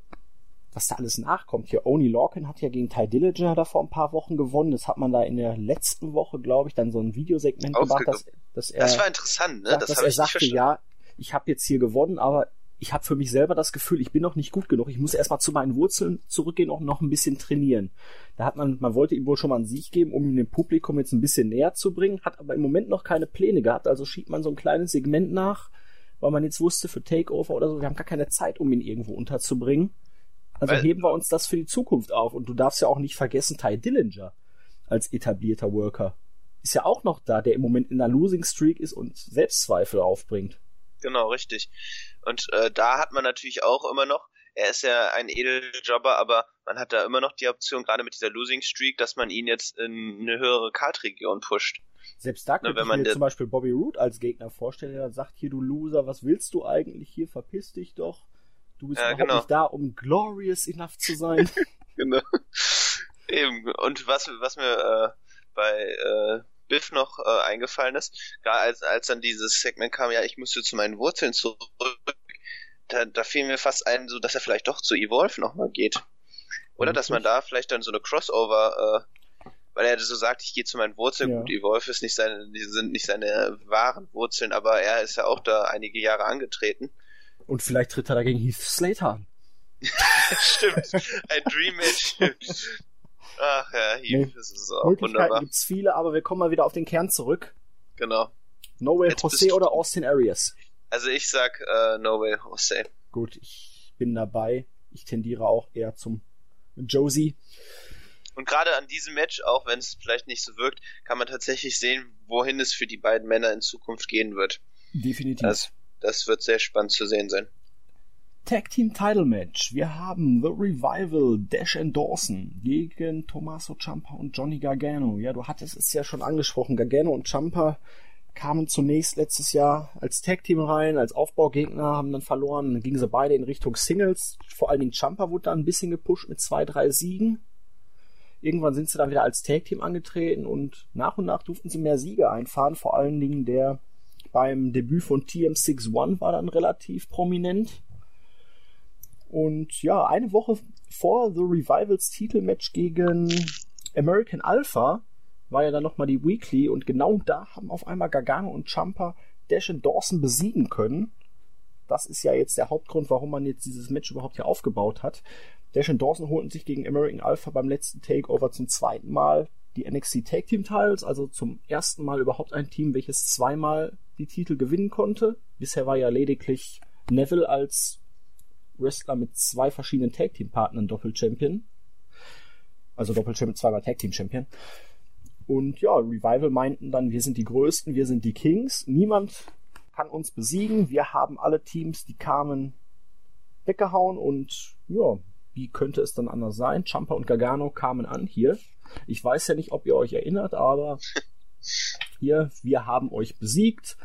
was da alles nachkommt. Hier, Oni Lorcan hat ja gegen Ty Dillinger da vor ein paar Wochen gewonnen. Das hat man da in der letzten Woche, glaube ich, dann so ein Videosegment gemacht, dass, dass er. Das war interessant, ne? das dass er sagte, ja, ich habe jetzt hier gewonnen, aber ich habe für mich selber das Gefühl, ich bin noch nicht gut genug. Ich muss erstmal zu meinen Wurzeln zurückgehen und noch ein bisschen trainieren. Da hat man, man wollte ihm wohl schon mal einen Sieg geben, um ihm dem Publikum jetzt ein bisschen näher zu bringen, hat aber im Moment noch keine Pläne gehabt. Also schiebt man so ein kleines Segment nach, weil man jetzt wusste, für Takeover oder so, wir haben gar keine Zeit, um ihn irgendwo unterzubringen. Also Weil, heben wir uns das für die Zukunft auf. Und du darfst ja auch nicht vergessen, Ty Dillinger als etablierter Worker ist ja auch noch da, der im Moment in einer Losing Streak ist und Selbstzweifel aufbringt. Genau, richtig. Und äh, da hat man natürlich auch immer noch, er ist ja ein Edeljobber, aber man hat da immer noch die Option, gerade mit dieser Losing Streak, dass man ihn jetzt in eine höhere Kartregion pusht. Selbst da könnte ich mir zum Beispiel Bobby Root als Gegner vorstellen, der sagt, hier du Loser, was willst du eigentlich hier, verpiss dich doch. Du bist ja, überhaupt genau. nicht da, um glorious enough zu sein. genau. Eben. Und was, was mir äh, bei äh, Biff noch äh, eingefallen ist, gerade als, als dann dieses Segment kam, ja, ich müsste zu meinen Wurzeln zurück, da, da fiel mir fast ein, so dass er vielleicht doch zu Evolve nochmal geht. Oder dass man da vielleicht dann so eine Crossover, äh, weil er so sagt, ich gehe zu meinen Wurzeln, ja. gut, Evolve ist nicht seine, die sind nicht seine wahren Wurzeln, aber er ist ja auch da einige Jahre angetreten. Und vielleicht tritt er dagegen Heath Slater an. Stimmt. Ein Dream Match. Ach ja, Heath, nee. das ist auch wunderbar. gibt's viele, aber wir kommen mal wieder auf den Kern zurück. Genau. No Way Jetzt Jose oder Austin Arias? Also ich sag uh, No Way Jose. Gut, ich bin dabei. Ich tendiere auch eher zum Josie. Und gerade an diesem Match, auch wenn es vielleicht nicht so wirkt, kann man tatsächlich sehen, wohin es für die beiden Männer in Zukunft gehen wird. Definitiv. Das das wird sehr spannend zu sehen sein. Tag Team Title Match. Wir haben The Revival, Dash and Dawson gegen Tommaso Ciampa und Johnny Gargano. Ja, du hattest es ja schon angesprochen. Gargano und Ciampa kamen zunächst letztes Jahr als Tag Team rein, als Aufbaugegner, haben dann verloren. Dann gingen sie beide in Richtung Singles. Vor allen Dingen Ciampa wurde da ein bisschen gepusht mit zwei, drei Siegen. Irgendwann sind sie dann wieder als Tag Team angetreten und nach und nach durften sie mehr Siege einfahren. Vor allen Dingen der beim Debüt von TM61 war dann relativ prominent. Und ja, eine Woche vor The Revivals Titelmatch gegen American Alpha war ja dann nochmal die Weekly und genau da haben auf einmal Gargano und Champa Dash und Dawson besiegen können. Das ist ja jetzt der Hauptgrund, warum man jetzt dieses Match überhaupt hier aufgebaut hat. Dash und Dawson holten sich gegen American Alpha beim letzten Takeover zum zweiten Mal die NXT Tag Team Titles, also zum ersten Mal überhaupt ein Team, welches zweimal die Titel gewinnen konnte. Bisher war ja lediglich Neville als Wrestler mit zwei verschiedenen Tag Team Partnern Doppel-Champion. Also Doppel-Champion, zweimal Tag Team Champion. Und ja, Revival meinten dann, wir sind die Größten, wir sind die Kings. Niemand kann uns besiegen. Wir haben alle Teams, die kamen, weggehauen und ja, wie könnte es dann anders sein? Champa und Gargano kamen an hier. Ich weiß ja nicht, ob ihr euch erinnert, aber hier, wir haben euch besiegt,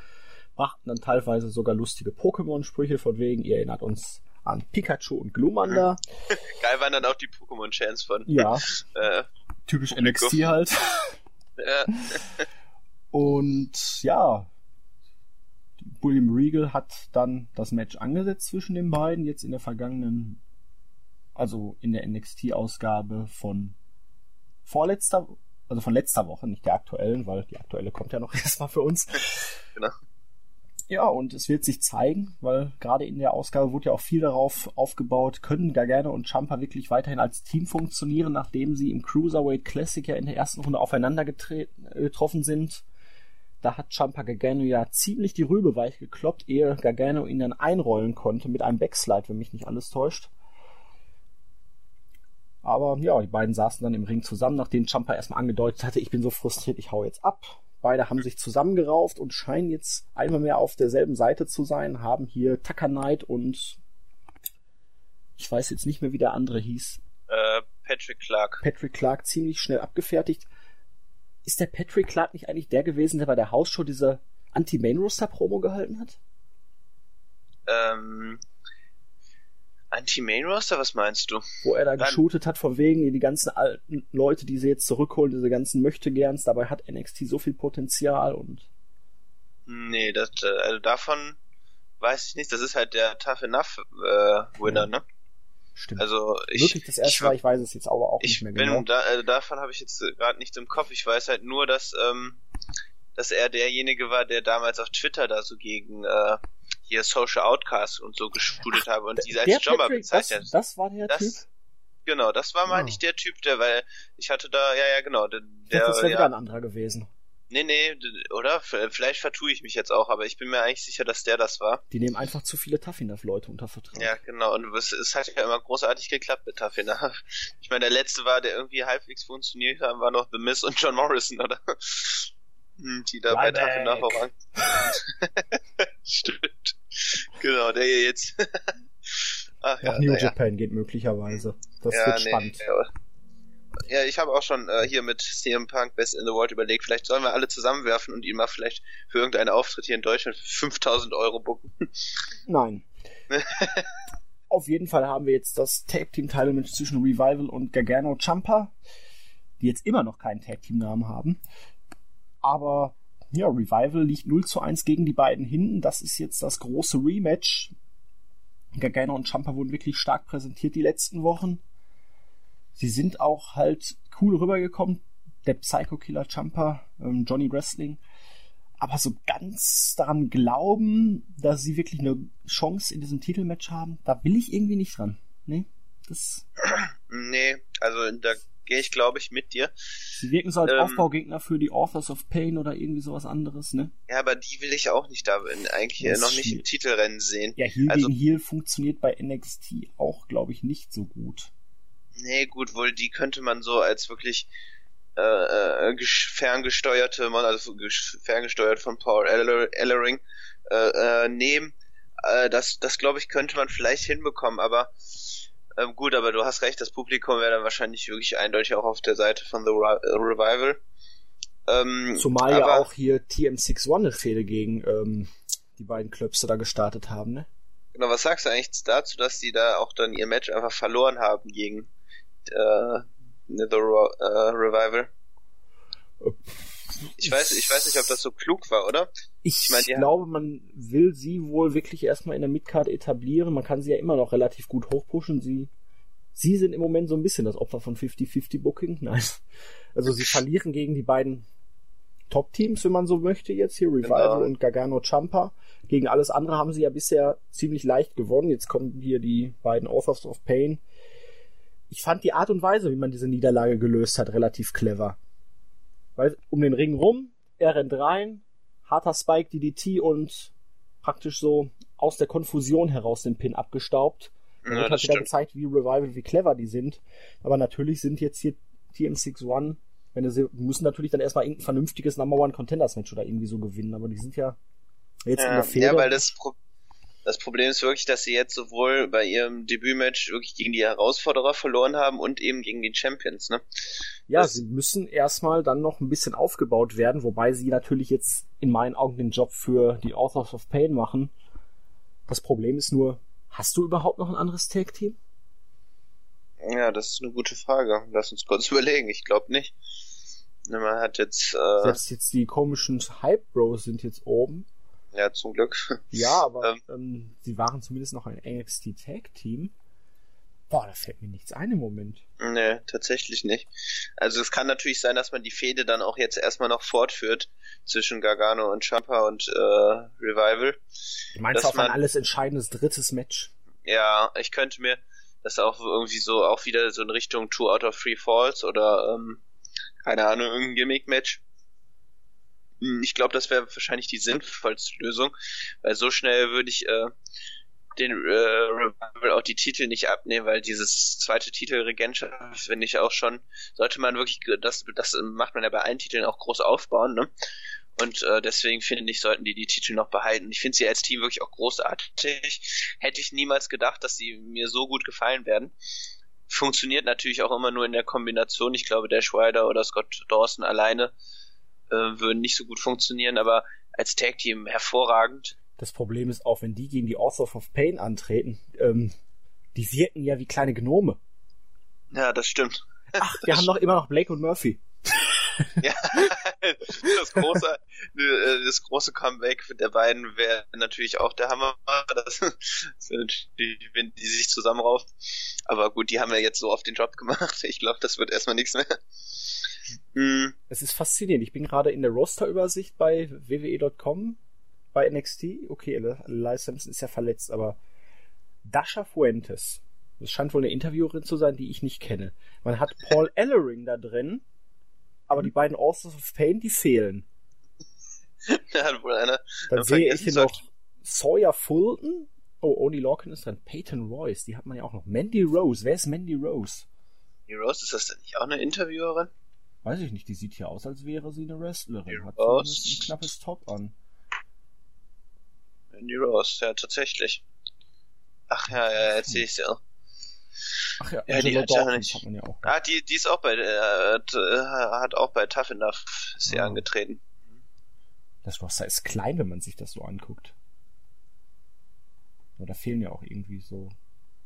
brachten dann teilweise sogar lustige Pokémon-Sprüche von wegen, ihr erinnert uns an Pikachu und Glumanda. Geil waren dann auch die Pokémon-Chants von. Ja. Äh, typisch NXT halt. ja. und ja, William Regal hat dann das Match angesetzt zwischen den beiden, jetzt in der vergangenen, also in der NXT-Ausgabe von vorletzter also von letzter Woche, nicht der aktuellen, weil die aktuelle kommt ja noch erstmal für uns. Genau. Ja, und es wird sich zeigen, weil gerade in der Ausgabe wurde ja auch viel darauf aufgebaut, können Gargano und Champa wirklich weiterhin als Team funktionieren, nachdem sie im Cruiserweight Classic ja in der ersten Runde aufeinander äh, getroffen sind. Da hat Champa Gargano ja ziemlich die Rübe weich gekloppt, ehe Gargano ihn dann einrollen konnte mit einem Backslide, wenn mich nicht alles täuscht. Aber ja, die beiden saßen dann im Ring zusammen, nachdem Champa erstmal angedeutet hatte, ich bin so frustriert, ich hau jetzt ab. Beide haben sich zusammengerauft und scheinen jetzt einmal mehr auf derselben Seite zu sein, haben hier Tucker Knight und ich weiß jetzt nicht mehr, wie der andere hieß. Äh, Patrick Clark. Patrick Clark ziemlich schnell abgefertigt. Ist der Patrick Clark nicht eigentlich der gewesen, der bei der Hausshow diese Anti-Main-Roster-Promo gehalten hat? Ähm, Anti-Main-Roster, was meinst du? Wo er da Dann, geshootet hat, von wegen, die ganzen alten Leute, die sie jetzt zurückholen, diese ganzen Möchtegerns, dabei hat NXT so viel Potenzial und. Nee, das, äh, also davon weiß ich nicht. Das ist halt der Tough Enough äh, Winner, ja. ne? Stimmt. Also ich, wirklich das erste ich, Mal, ich weiß es jetzt aber auch nicht mehr genau. Da, also davon habe ich jetzt gerade nichts im Kopf. Ich weiß halt nur, dass ähm, dass er derjenige war, der damals auf Twitter da so gegen äh, hier Social Outcast und so gespudelt habe und diese als Jobber bezeichnet. Das, das war der das, Typ? Genau, das war, meine oh. ich, der Typ, der, weil ich hatte da, ja, ja, genau. Der, der, das wäre ja, wieder ein anderer gewesen. Nee, nee, oder? Vielleicht vertue ich mich jetzt auch, aber ich bin mir eigentlich sicher, dass der das war. Die nehmen einfach zu viele Taffinaf-Leute unter Vertrag. Ja, genau. Und es, es, hat ja immer großartig geklappt mit Taffinaf. Ich meine, der letzte war, der irgendwie halbwegs funktioniert hat, war noch The Miss und John Morrison, oder? Die da bei Taffinaf voran. Stimmt. Genau, der hier jetzt. Ach, ja, New Japan ja. geht möglicherweise. Das ja, wird nee, spannend. Ja, ja, ich habe auch schon äh, hier mit CM Punk Best in the World überlegt, vielleicht sollen wir alle zusammenwerfen und ihn mal vielleicht für irgendeinen Auftritt hier in Deutschland für 5000 Euro bucken. Nein. Auf jeden Fall haben wir jetzt das Tag Team Title Match zwischen Revival und Gargano Champa, die jetzt immer noch keinen Tag Team Namen haben. Aber ja, Revival liegt 0 zu 1 gegen die beiden hinten. Das ist jetzt das große Rematch. Gargano und Champa wurden wirklich stark präsentiert die letzten Wochen. Sie sind auch halt cool rübergekommen. Der Psycho Killer Champa, ähm, Johnny Wrestling. Aber so ganz daran glauben, dass sie wirklich eine Chance in diesem Titelmatch haben, da will ich irgendwie nicht dran. Nee, das. Nee, also da gehe ich, glaube ich, mit dir. Sie wirken so als ähm, Aufbaugegner für die Authors of Pain oder irgendwie sowas anderes, ne? Ja, aber die will ich auch nicht da eigentlich das noch nicht im Titelrennen sehen. Ja, Heel also, gegen Heel funktioniert bei NXT auch, glaube ich, nicht so gut. Nee, gut, wohl die könnte man so als wirklich äh, äh, ferngesteuerte, also ferngesteuert von Paul Ellering äh, äh, nehmen. Äh, das, das glaube ich, könnte man vielleicht hinbekommen, aber ähm, gut, aber du hast recht, das Publikum wäre dann wahrscheinlich wirklich eindeutig auch auf der Seite von The äh, Revival. Ähm, Zumal ja auch hier TM61 eine Fehde gegen ähm, die beiden Klöpse da gestartet haben, ne? Genau, was sagst du eigentlich dazu, dass die da auch dann ihr Match einfach verloren haben gegen äh, The äh, Revival. Ich weiß, ich weiß nicht, ob das so klug war, oder? Ich, ich mein, glaube, man will sie wohl wirklich erstmal in der Midcard etablieren. Man kann sie ja immer noch relativ gut hochpushen. Sie, sie sind im Moment so ein bisschen das Opfer von 50-50 Booking. Nein. Also sie verlieren gegen die beiden Top-Teams, wenn man so möchte jetzt hier, Revival genau. und Gargano Champa. Gegen alles andere haben sie ja bisher ziemlich leicht gewonnen. Jetzt kommen hier die beiden Authors of Pain ich fand die Art und Weise, wie man diese Niederlage gelöst hat, relativ clever. Weil um den Ring rum, er rennt rein, harter Spike DDT und praktisch so aus der Konfusion heraus den Pin abgestaubt. Und ja, hat wieder gezeigt, wie Revival, wie clever die sind. Aber natürlich sind jetzt hier TM61, wenn sie müssen natürlich dann erstmal irgendein vernünftiges Number One Contenders Match oder irgendwie so gewinnen, aber die sind ja jetzt ja, in der Fehde. Ja, weil das Pro das Problem ist wirklich, dass sie jetzt sowohl bei ihrem Debütmatch wirklich gegen die Herausforderer verloren haben und eben gegen die Champions, ne? Ja, das sie müssen erstmal dann noch ein bisschen aufgebaut werden, wobei sie natürlich jetzt in meinen Augen den Job für die Authors of Pain machen. Das Problem ist nur, hast du überhaupt noch ein anderes Tag-Team? Ja, das ist eine gute Frage. Lass uns kurz überlegen. Ich glaube nicht. Man hat jetzt. Äh Selbst jetzt die komischen Hype Bros sind jetzt oben. Ja, zum Glück. Ja, aber ähm, ähm, sie waren zumindest noch ein NXT Tag Team. Boah, da fällt mir nichts ein im Moment. Nee, tatsächlich nicht. Also es kann natürlich sein, dass man die Fehde dann auch jetzt erstmal noch fortführt zwischen Gargano und Champa und äh, Revival. Du meinst auf man, ein alles entscheidendes drittes Match? Ja, ich könnte mir das auch irgendwie so auch wieder so in Richtung Two out of Three Falls oder ähm, keine Ahnung, irgendein Gimmick-Match ich glaube, das wäre wahrscheinlich die sinnvollste Lösung, weil so schnell würde ich äh, den äh, Revival auch die Titel nicht abnehmen, weil dieses zweite Titel Regentschaft finde ich auch schon, sollte man wirklich, das, das macht man ja bei allen Titeln auch groß aufbauen, ne? Und äh, deswegen finde ich, sollten die die Titel noch behalten. Ich finde sie als Team wirklich auch großartig. Hätte ich niemals gedacht, dass sie mir so gut gefallen werden. funktioniert natürlich auch immer nur in der Kombination. Ich glaube, Dash Ryder oder Scott Dawson alleine äh, würden nicht so gut funktionieren, aber als Tag Team hervorragend. Das Problem ist auch, wenn die gegen die Authors of Pain antreten, ähm, die wirken ja wie kleine Gnome. Ja, das stimmt. Ach, wir haben doch immer noch Blake und Murphy. ja, das große, äh, das große Comeback der beiden wäre natürlich auch der Hammer. Das, das natürlich, wenn die sich zusammenraufen. Aber gut, die haben ja jetzt so oft den Job gemacht. Ich glaube, das wird erstmal nichts mehr. Hm. Es ist faszinierend. Ich bin gerade in der Roster-Übersicht bei wwe.com bei NXT. Okay, Simpson ist ja verletzt, aber Dasha Fuentes. Das scheint wohl eine Interviewerin zu sein, die ich nicht kenne. Man hat Paul Ellering da drin, aber die beiden Authors of Pain, die fehlen. Da hat wohl einer. Dann sehe ich hier noch Sawyer Fulton. Oh, Oni Lorcan ist dran. Peyton Royce, die hat man ja auch noch. Mandy Rose, wer ist Mandy Rose? Mandy Rose, ist das denn nicht auch eine Interviewerin? Weiß ich nicht, die sieht hier aus, als wäre sie eine Wrestlerin. Hat Rose. ein knappes Top an. Mandy Rose, ja, tatsächlich. Ach ja, ja, jetzt sehe ich sie auch. Ach ja, Ja, die hat ja nicht- hat man ja auch. Ah, die, die ist auch bei, äh, hat, äh, hat auch bei Tough Enough ist sie Ah. angetreten. Das Roster ist klein, wenn man sich das so anguckt. Aber da fehlen ja auch irgendwie so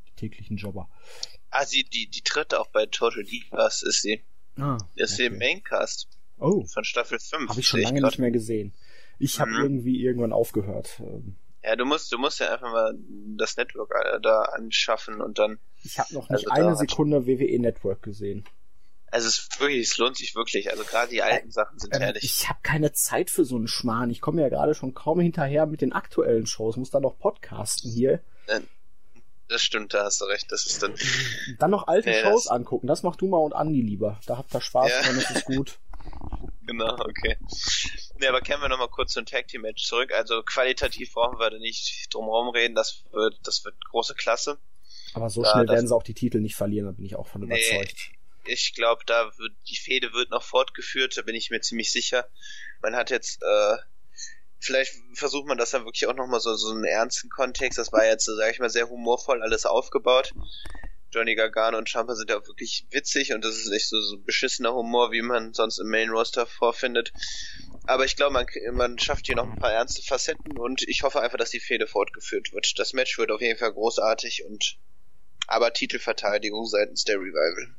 die täglichen Jobber. Ah, sie, die, die tritt auch bei Total Divas, ist sie. Ah, Ist sie im Maincast Oh, von Staffel 5. habe ich schon lange grad. nicht mehr gesehen. Ich habe Mhm. irgendwie irgendwann aufgehört. Ähm, Ja, du musst, du musst ja einfach mal das Network äh, da anschaffen und dann, Ich habe noch Also nicht da eine Sekunde WWE Network gesehen. also es ist wirklich, es lohnt sich wirklich. Also gerade die alten Sachen sind Ähm, herrlich. ich habe keine Zeit für so einen Schmarrn. Ich komme ja gerade schon kaum hinterher mit den aktuellen Shows. Muss dann noch podcasten hier. Das stimmt, da hast du recht. Das ist dann, Dann noch alte Nee, Shows das- angucken. Das macht du mal und Andi lieber. Da habt ihr Spaß Ja. dran, das ist gut. genau, okay. Ne, aber kehren wir nochmal kurz zum Tag Team Match zurück. Also qualitativ brauchen wir da nicht drum herum reden. Das wird, das wird große Klasse. Aber so Ja, schnell werden sie auch die Titel nicht verlieren, da bin ich auch von Nee, überzeugt. ich glaube, da wird die Fehde wird noch fortgeführt, da bin ich mir ziemlich sicher. Man hat jetzt äh, vielleicht versucht man das dann wirklich auch nochmal so so einen ernsten Kontext. Das war jetzt, sage ich mal, sehr humorvoll alles aufgebaut. Johnny Gargano und Ciampa sind ja auch wirklich witzig und das ist nicht so, so beschissener Humor, wie man sonst im Main Roster vorfindet. Aber ich glaube, man, man schafft hier noch ein paar ernste Facetten und ich hoffe einfach, dass die Fehde fortgeführt wird. Das Match wird auf jeden Fall großartig und aber Titelverteidigung seitens der Revival.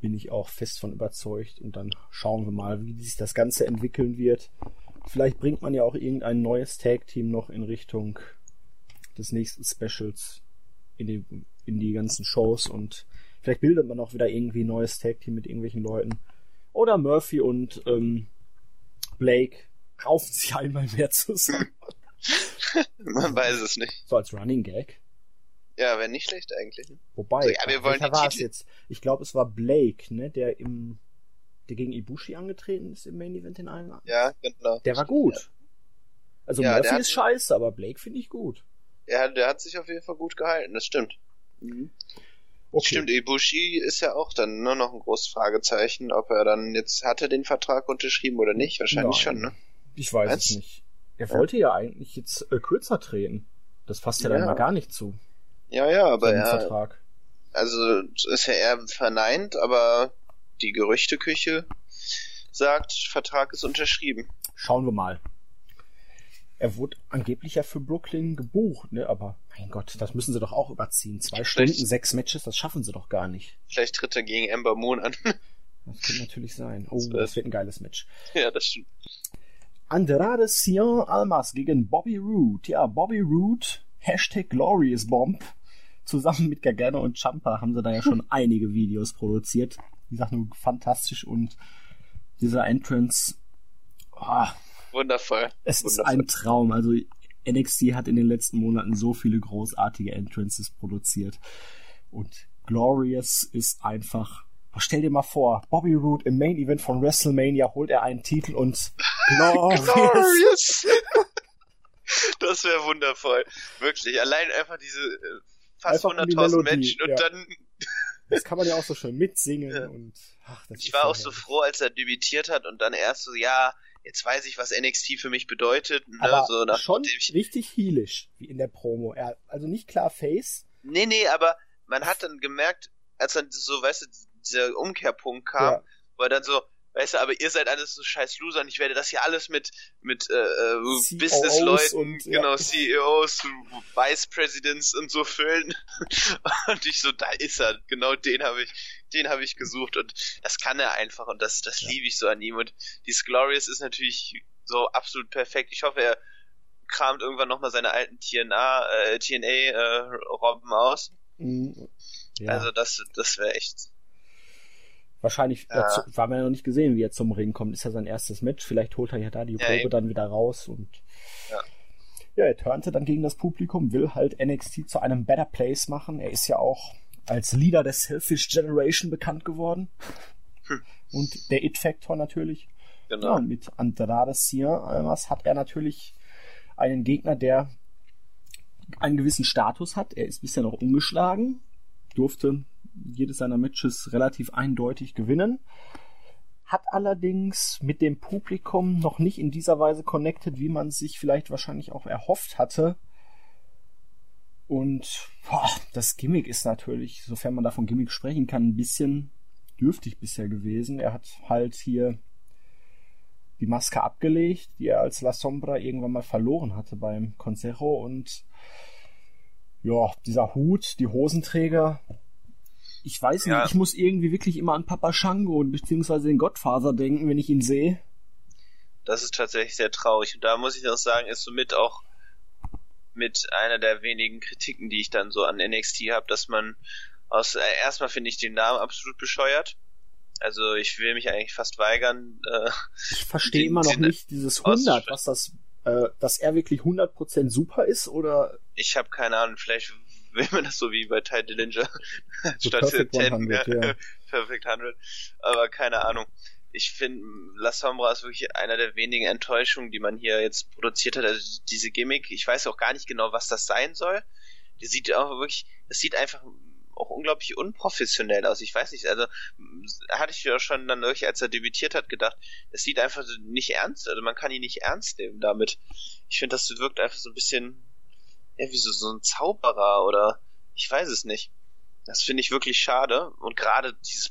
Bin ich auch fest von überzeugt. Und dann schauen wir mal, wie sich das Ganze entwickeln wird. Vielleicht bringt man ja auch irgendein neues Tag-Team noch in Richtung des nächsten Specials in die, in die ganzen Shows und vielleicht bildet man auch wieder irgendwie ein neues Tag-Team mit irgendwelchen Leuten. Oder Murphy und ähm, Blake raufen sich einmal mehr zusammen. Man weiß es nicht. so als Running Gag. Ja, wäre nicht schlecht eigentlich. Wobei, So, ja, wir wollen die Titel. jetzt? Ich glaube, es war Blake, ne, der im der gegen Ibushi angetreten ist im Main Event in einem. Ja, genau. Der war gut. Also Ja, Murphy ist scheiße, aber Blake finde ich gut. Ja, der hat sich auf jeden Fall gut gehalten, das stimmt. Mhm. Okay. Stimmt, Ibushi ist ja auch dann nur noch ein großes Fragezeichen, ob er dann jetzt hatte den Vertrag unterschrieben oder nicht. Wahrscheinlich Nein. schon, ne? Ich weiß Meinst es nicht. Er wollte ja eigentlich jetzt äh, kürzer treten. Das fasst ja, dann Ja. mal gar nicht zu. Ja, ja, aber er, Vertrag. also ist ja eher verneint, aber die Gerüchteküche sagt, Vertrag ist unterschrieben. Schauen wir mal. Er wurde angeblich ja für Brooklyn gebucht, ne? Aber mein Gott, das müssen sie doch auch überziehen. Zwei Vielleicht- Stunden, sechs Matches, das schaffen sie doch gar nicht. Vielleicht tritt er gegen Ember Moon an. Das könnte natürlich sein. Oh, Das wird- das wird ein geiles Match. ja, das stimmt. Andrade Cien Almas gegen Bobby Roode. Ja, Bobby Roode, Hashtag Glorious Bomb. Zusammen mit Gargano und Champa haben sie da ja schon einige Videos produziert. Wie gesagt, nur fantastisch und dieser Entrance, ah, Wundervoll. es ist Wundervoll. ein Traum. Also NXT hat in den letzten Monaten so viele großartige Entrances produziert. Und Glorious ist einfach. Stell dir mal vor, Bobby Roode im Main Event von WrestleMania holt er einen Titel und Glorious. Glorious! das wäre wundervoll. Wirklich. Allein einfach diese äh, fast Einfach um die 100.000 Melodie, Menschen und ja. dann. Das kann man ja auch so schön mitsingen Ja. und ach, das Ich war auch so froh, als er debütiert hat und dann erst so, ja, jetzt weiß ich, was NXT für mich bedeutet. Ne? Aber so nach schon ich, richtig heelisch, wie in der Promo. Er, also nicht klar Face. Nee, nee, aber man hat dann gemerkt, als dann so, weißt du, dieser Umkehrpunkt kam, ja. wo er dann so, weißt du, aber ihr seid alles so scheiß Loser und ich werde das hier alles mit, mit äh, äh Businessleuten, genau, ja. CEOs, Vice Presidents und so füllen. und ich so, da ist er, genau den habe ich, den habe ich gesucht und das kann er einfach und das, das ja. liebe ich so an ihm und dieses Glorious ist natürlich so absolut perfekt. Ich hoffe, er kramt irgendwann nochmal seine alten TNA, äh, TNA äh, Robben aus. Mhm. Ja. Also das, das wäre echt Wahrscheinlich, ja. dazu, haben wir ja noch nicht gesehen, wie er zum Ring kommt. Ist ja sein erstes Match. Vielleicht holt er ja da die Probe ja, dann wieder raus und ja. ja, er turnte dann gegen das Publikum, will halt NXT zu einem Better Place machen. Er ist ja auch als Leader der Selfish Generation bekannt geworden. Hm. Und der It-Factor natürlich. Genau. Ja, und mit Andrade Cien hat er natürlich einen Gegner, der einen gewissen Status hat. Er ist bisher noch ungeschlagen, durfte jedes seiner Matches relativ eindeutig gewinnen. Hat allerdings mit dem Publikum noch nicht in dieser Weise connected, wie man sich vielleicht wahrscheinlich auch erhofft hatte. Und boah, das Gimmick ist natürlich, sofern man davon Gimmick sprechen kann, ein bisschen dürftig bisher gewesen. Er hat halt hier die Maske abgelegt, die er als La Sombra irgendwann mal verloren hatte beim Consejo und ja, dieser Hut, die Hosenträger, ich weiß nicht, ja. ich muss irgendwie wirklich immer an Papa Shango beziehungsweise den Gottvater denken, wenn ich ihn sehe. Das ist tatsächlich sehr traurig. Und da muss ich noch sagen, ist somit auch mit einer der wenigen Kritiken, die ich dann so an NXT habe, dass man aus äh, erstmal finde ich den Namen absolut bescheuert. Also ich will mich eigentlich fast weigern. Äh, ich verstehe immer noch nicht dieses 100, was das, äh, dass er wirklich 100% super ist oder? Ich habe keine Ahnung. Vielleicht will man das so wie bei Ty Dillinger statt Perfect 10, 100, ja. Perfect 100. Aber keine Ahnung. Ich finde, La Sombra ist wirklich einer der wenigen Enttäuschungen, die man hier jetzt produziert hat. Also diese Gimmick, ich weiß auch gar nicht genau, was das sein soll. Die sieht auch wirklich, das sieht einfach auch unglaublich unprofessionell aus. Ich weiß nicht, also hatte ich ja schon dann wirklich, als er debütiert hat, gedacht, es sieht einfach nicht ernst, also man kann ihn nicht ernst nehmen damit. Ich finde, das wirkt einfach so ein bisschen ja, wie so, so ein Zauberer oder ich weiß es nicht. Das finde ich wirklich schade und gerade dieses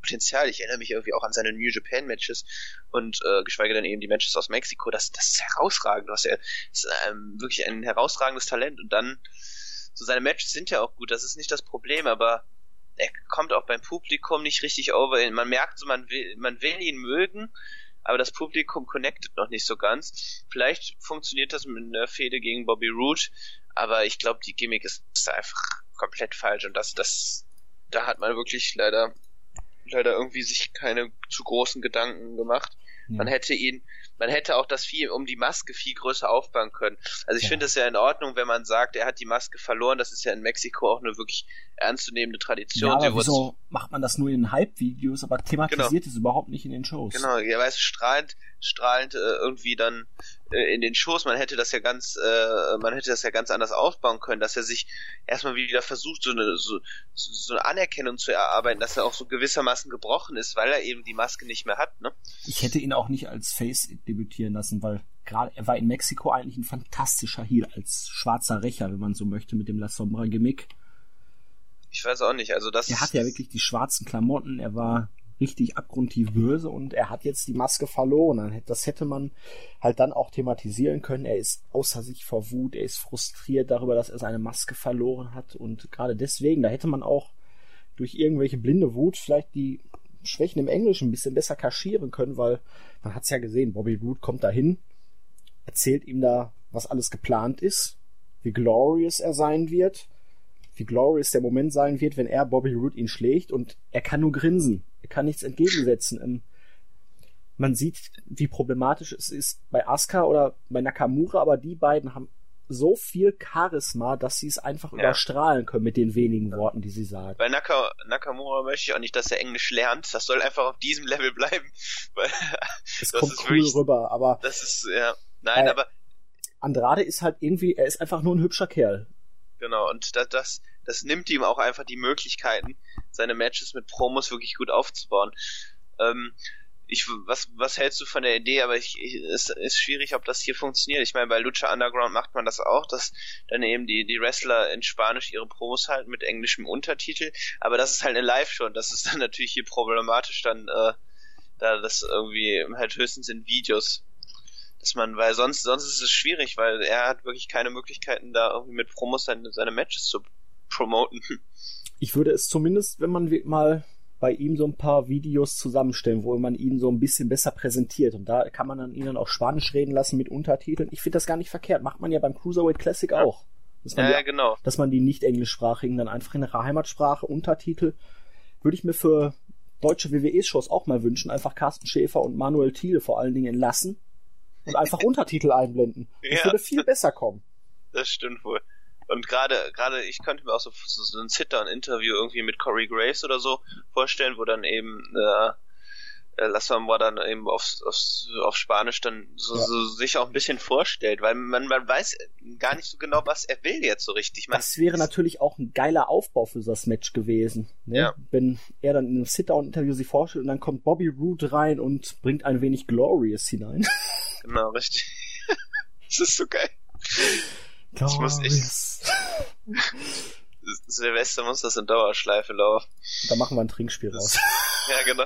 Potenzial, ich erinnere mich irgendwie auch an seine New Japan Matches und äh, geschweige denn eben die Matches aus Mexiko, das, das ist herausragend, was er ist ähm, wirklich ein herausragendes Talent und dann so seine Matches sind ja auch gut, das ist nicht das Problem, aber er kommt auch beim Publikum nicht richtig over. Man merkt so, man will, man will ihn mögen, aber das Publikum connectet noch nicht so ganz. Vielleicht funktioniert das mit einer Fehde gegen Bobby Roode, aber ich glaube, die Gimmick ist, einfach komplett falsch und das, das, da hat man wirklich leider, leider irgendwie sich keine zu großen Gedanken gemacht. Ja. Man hätte ihn, man hätte auch das Vieh um die Maske viel größer aufbauen können. Also ich ja. finde es ja in Ordnung, wenn man sagt, er hat die Maske verloren. Das ist ja in Mexiko auch eine wirklich ernstzunehmende Tradition. Ja, aber wieso macht man das nur in Hype-Videos, aber thematisiert genau. es überhaupt nicht in den Shows? Genau, ja, weißt strahlend, strahlend äh, irgendwie dann äh, in den Shows. Man hätte das ja ganz, äh, man hätte das ja ganz anders aufbauen können, dass er sich erstmal wieder versucht, so eine, so, so eine Anerkennung zu erarbeiten, dass er auch so gewissermaßen gebrochen ist, weil er eben die Maske nicht mehr hat. Ne? Ich hätte ihn auch nicht als Face debütieren lassen, weil gerade er war in Mexiko eigentlich ein fantastischer Heel als schwarzer Rächer, wenn man so möchte, mit dem La Sombra Gimmick. Ich weiß auch nicht, also das. Er hat ja wirklich die schwarzen Klamotten, er war richtig abgrundtief böse und er hat jetzt die Maske verloren. Das hätte man halt dann auch thematisieren können. Er ist außer sich vor Wut, er ist frustriert darüber, dass er seine Maske verloren hat und gerade deswegen, da hätte man auch durch irgendwelche blinde Wut vielleicht die Schwächen im Englischen ein bisschen besser kaschieren können, weil man hat's ja gesehen, Bobby Root kommt dahin, erzählt ihm da, was alles geplant ist, wie glorious er sein wird, wie glorious der Moment sein wird, wenn er Bobby Root ihn schlägt und er kann nur grinsen. Er kann nichts entgegensetzen. Ähm, man sieht, wie problematisch es ist bei Asuka oder bei Nakamura, aber die beiden haben so viel Charisma, dass sie es einfach ja. überstrahlen können mit den wenigen Worten, die sie sagen. Bei Naka Nakamura möchte ich auch nicht, dass er Englisch lernt. Das soll einfach auf diesem Level bleiben. Es kommt cool wirklich, rüber, aber. Das ist, ja. Nein, äh, aber. Andrade ist halt irgendwie, er ist einfach nur ein hübscher Kerl. Genau, und das, das, das nimmt ihm auch einfach die Möglichkeiten, seine Matches mit Promos wirklich gut aufzubauen. Ähm, ich, was, was hältst du von der Idee? Aber ich, ich, es ist schwierig, ob das hier funktioniert. Ich meine, bei Lucha Underground macht man das auch, dass dann eben die, die Wrestler in Spanisch ihre Promos halten mit englischem Untertitel. Aber das ist halt eine Live-Show und das ist dann natürlich hier problematisch, dann, äh, da das irgendwie halt höchstens in Videos dass man, weil sonst, sonst ist es schwierig, weil er hat wirklich keine Möglichkeiten, da irgendwie mit Promos seine, seine Matches zu promoten. Ich würde es zumindest, wenn man mal bei ihm so ein paar Videos zusammenstellen, wo man ihn so ein bisschen besser präsentiert. Und da kann man dann ihn dann auch Spanisch reden lassen mit Untertiteln. Ich finde das gar nicht verkehrt. Macht man ja beim Cruiserweight Classic ja. auch. Dass man ja, die, genau. Dass man die nicht englischsprachigen dann einfach in ihrer Heimatsprache Untertitel würde ich mir für deutsche WWE-Shows auch mal wünschen. Einfach Carsten Schäfer und Manuel Thiele vor allen Dingen lassen und einfach Untertitel einblenden. Das ja. würde viel besser kommen. Das stimmt wohl. Und gerade, gerade, ich könnte mir auch so, so ein Sit-Down-Interview irgendwie mit Corey Graves oder so vorstellen, wo dann eben äh, äh Lassamba dann eben auf, auf, auf Spanisch dann so, ja. so sich auch ein bisschen vorstellt, weil man, man weiß gar nicht so genau, was er will jetzt so richtig. Man, das wäre natürlich auch ein geiler Aufbau für das Match gewesen. Ne? Ja. Wenn er dann in einem Sit-Down-Interview sich vorstellt und dann kommt Bobby Roode rein und bringt ein wenig Glorious hinein. Genau, richtig. das ist so geil. Ich muss echt. Silvester muss das in Dauerschleife laufen. Da machen wir ein Trinkspiel raus. ja, genau.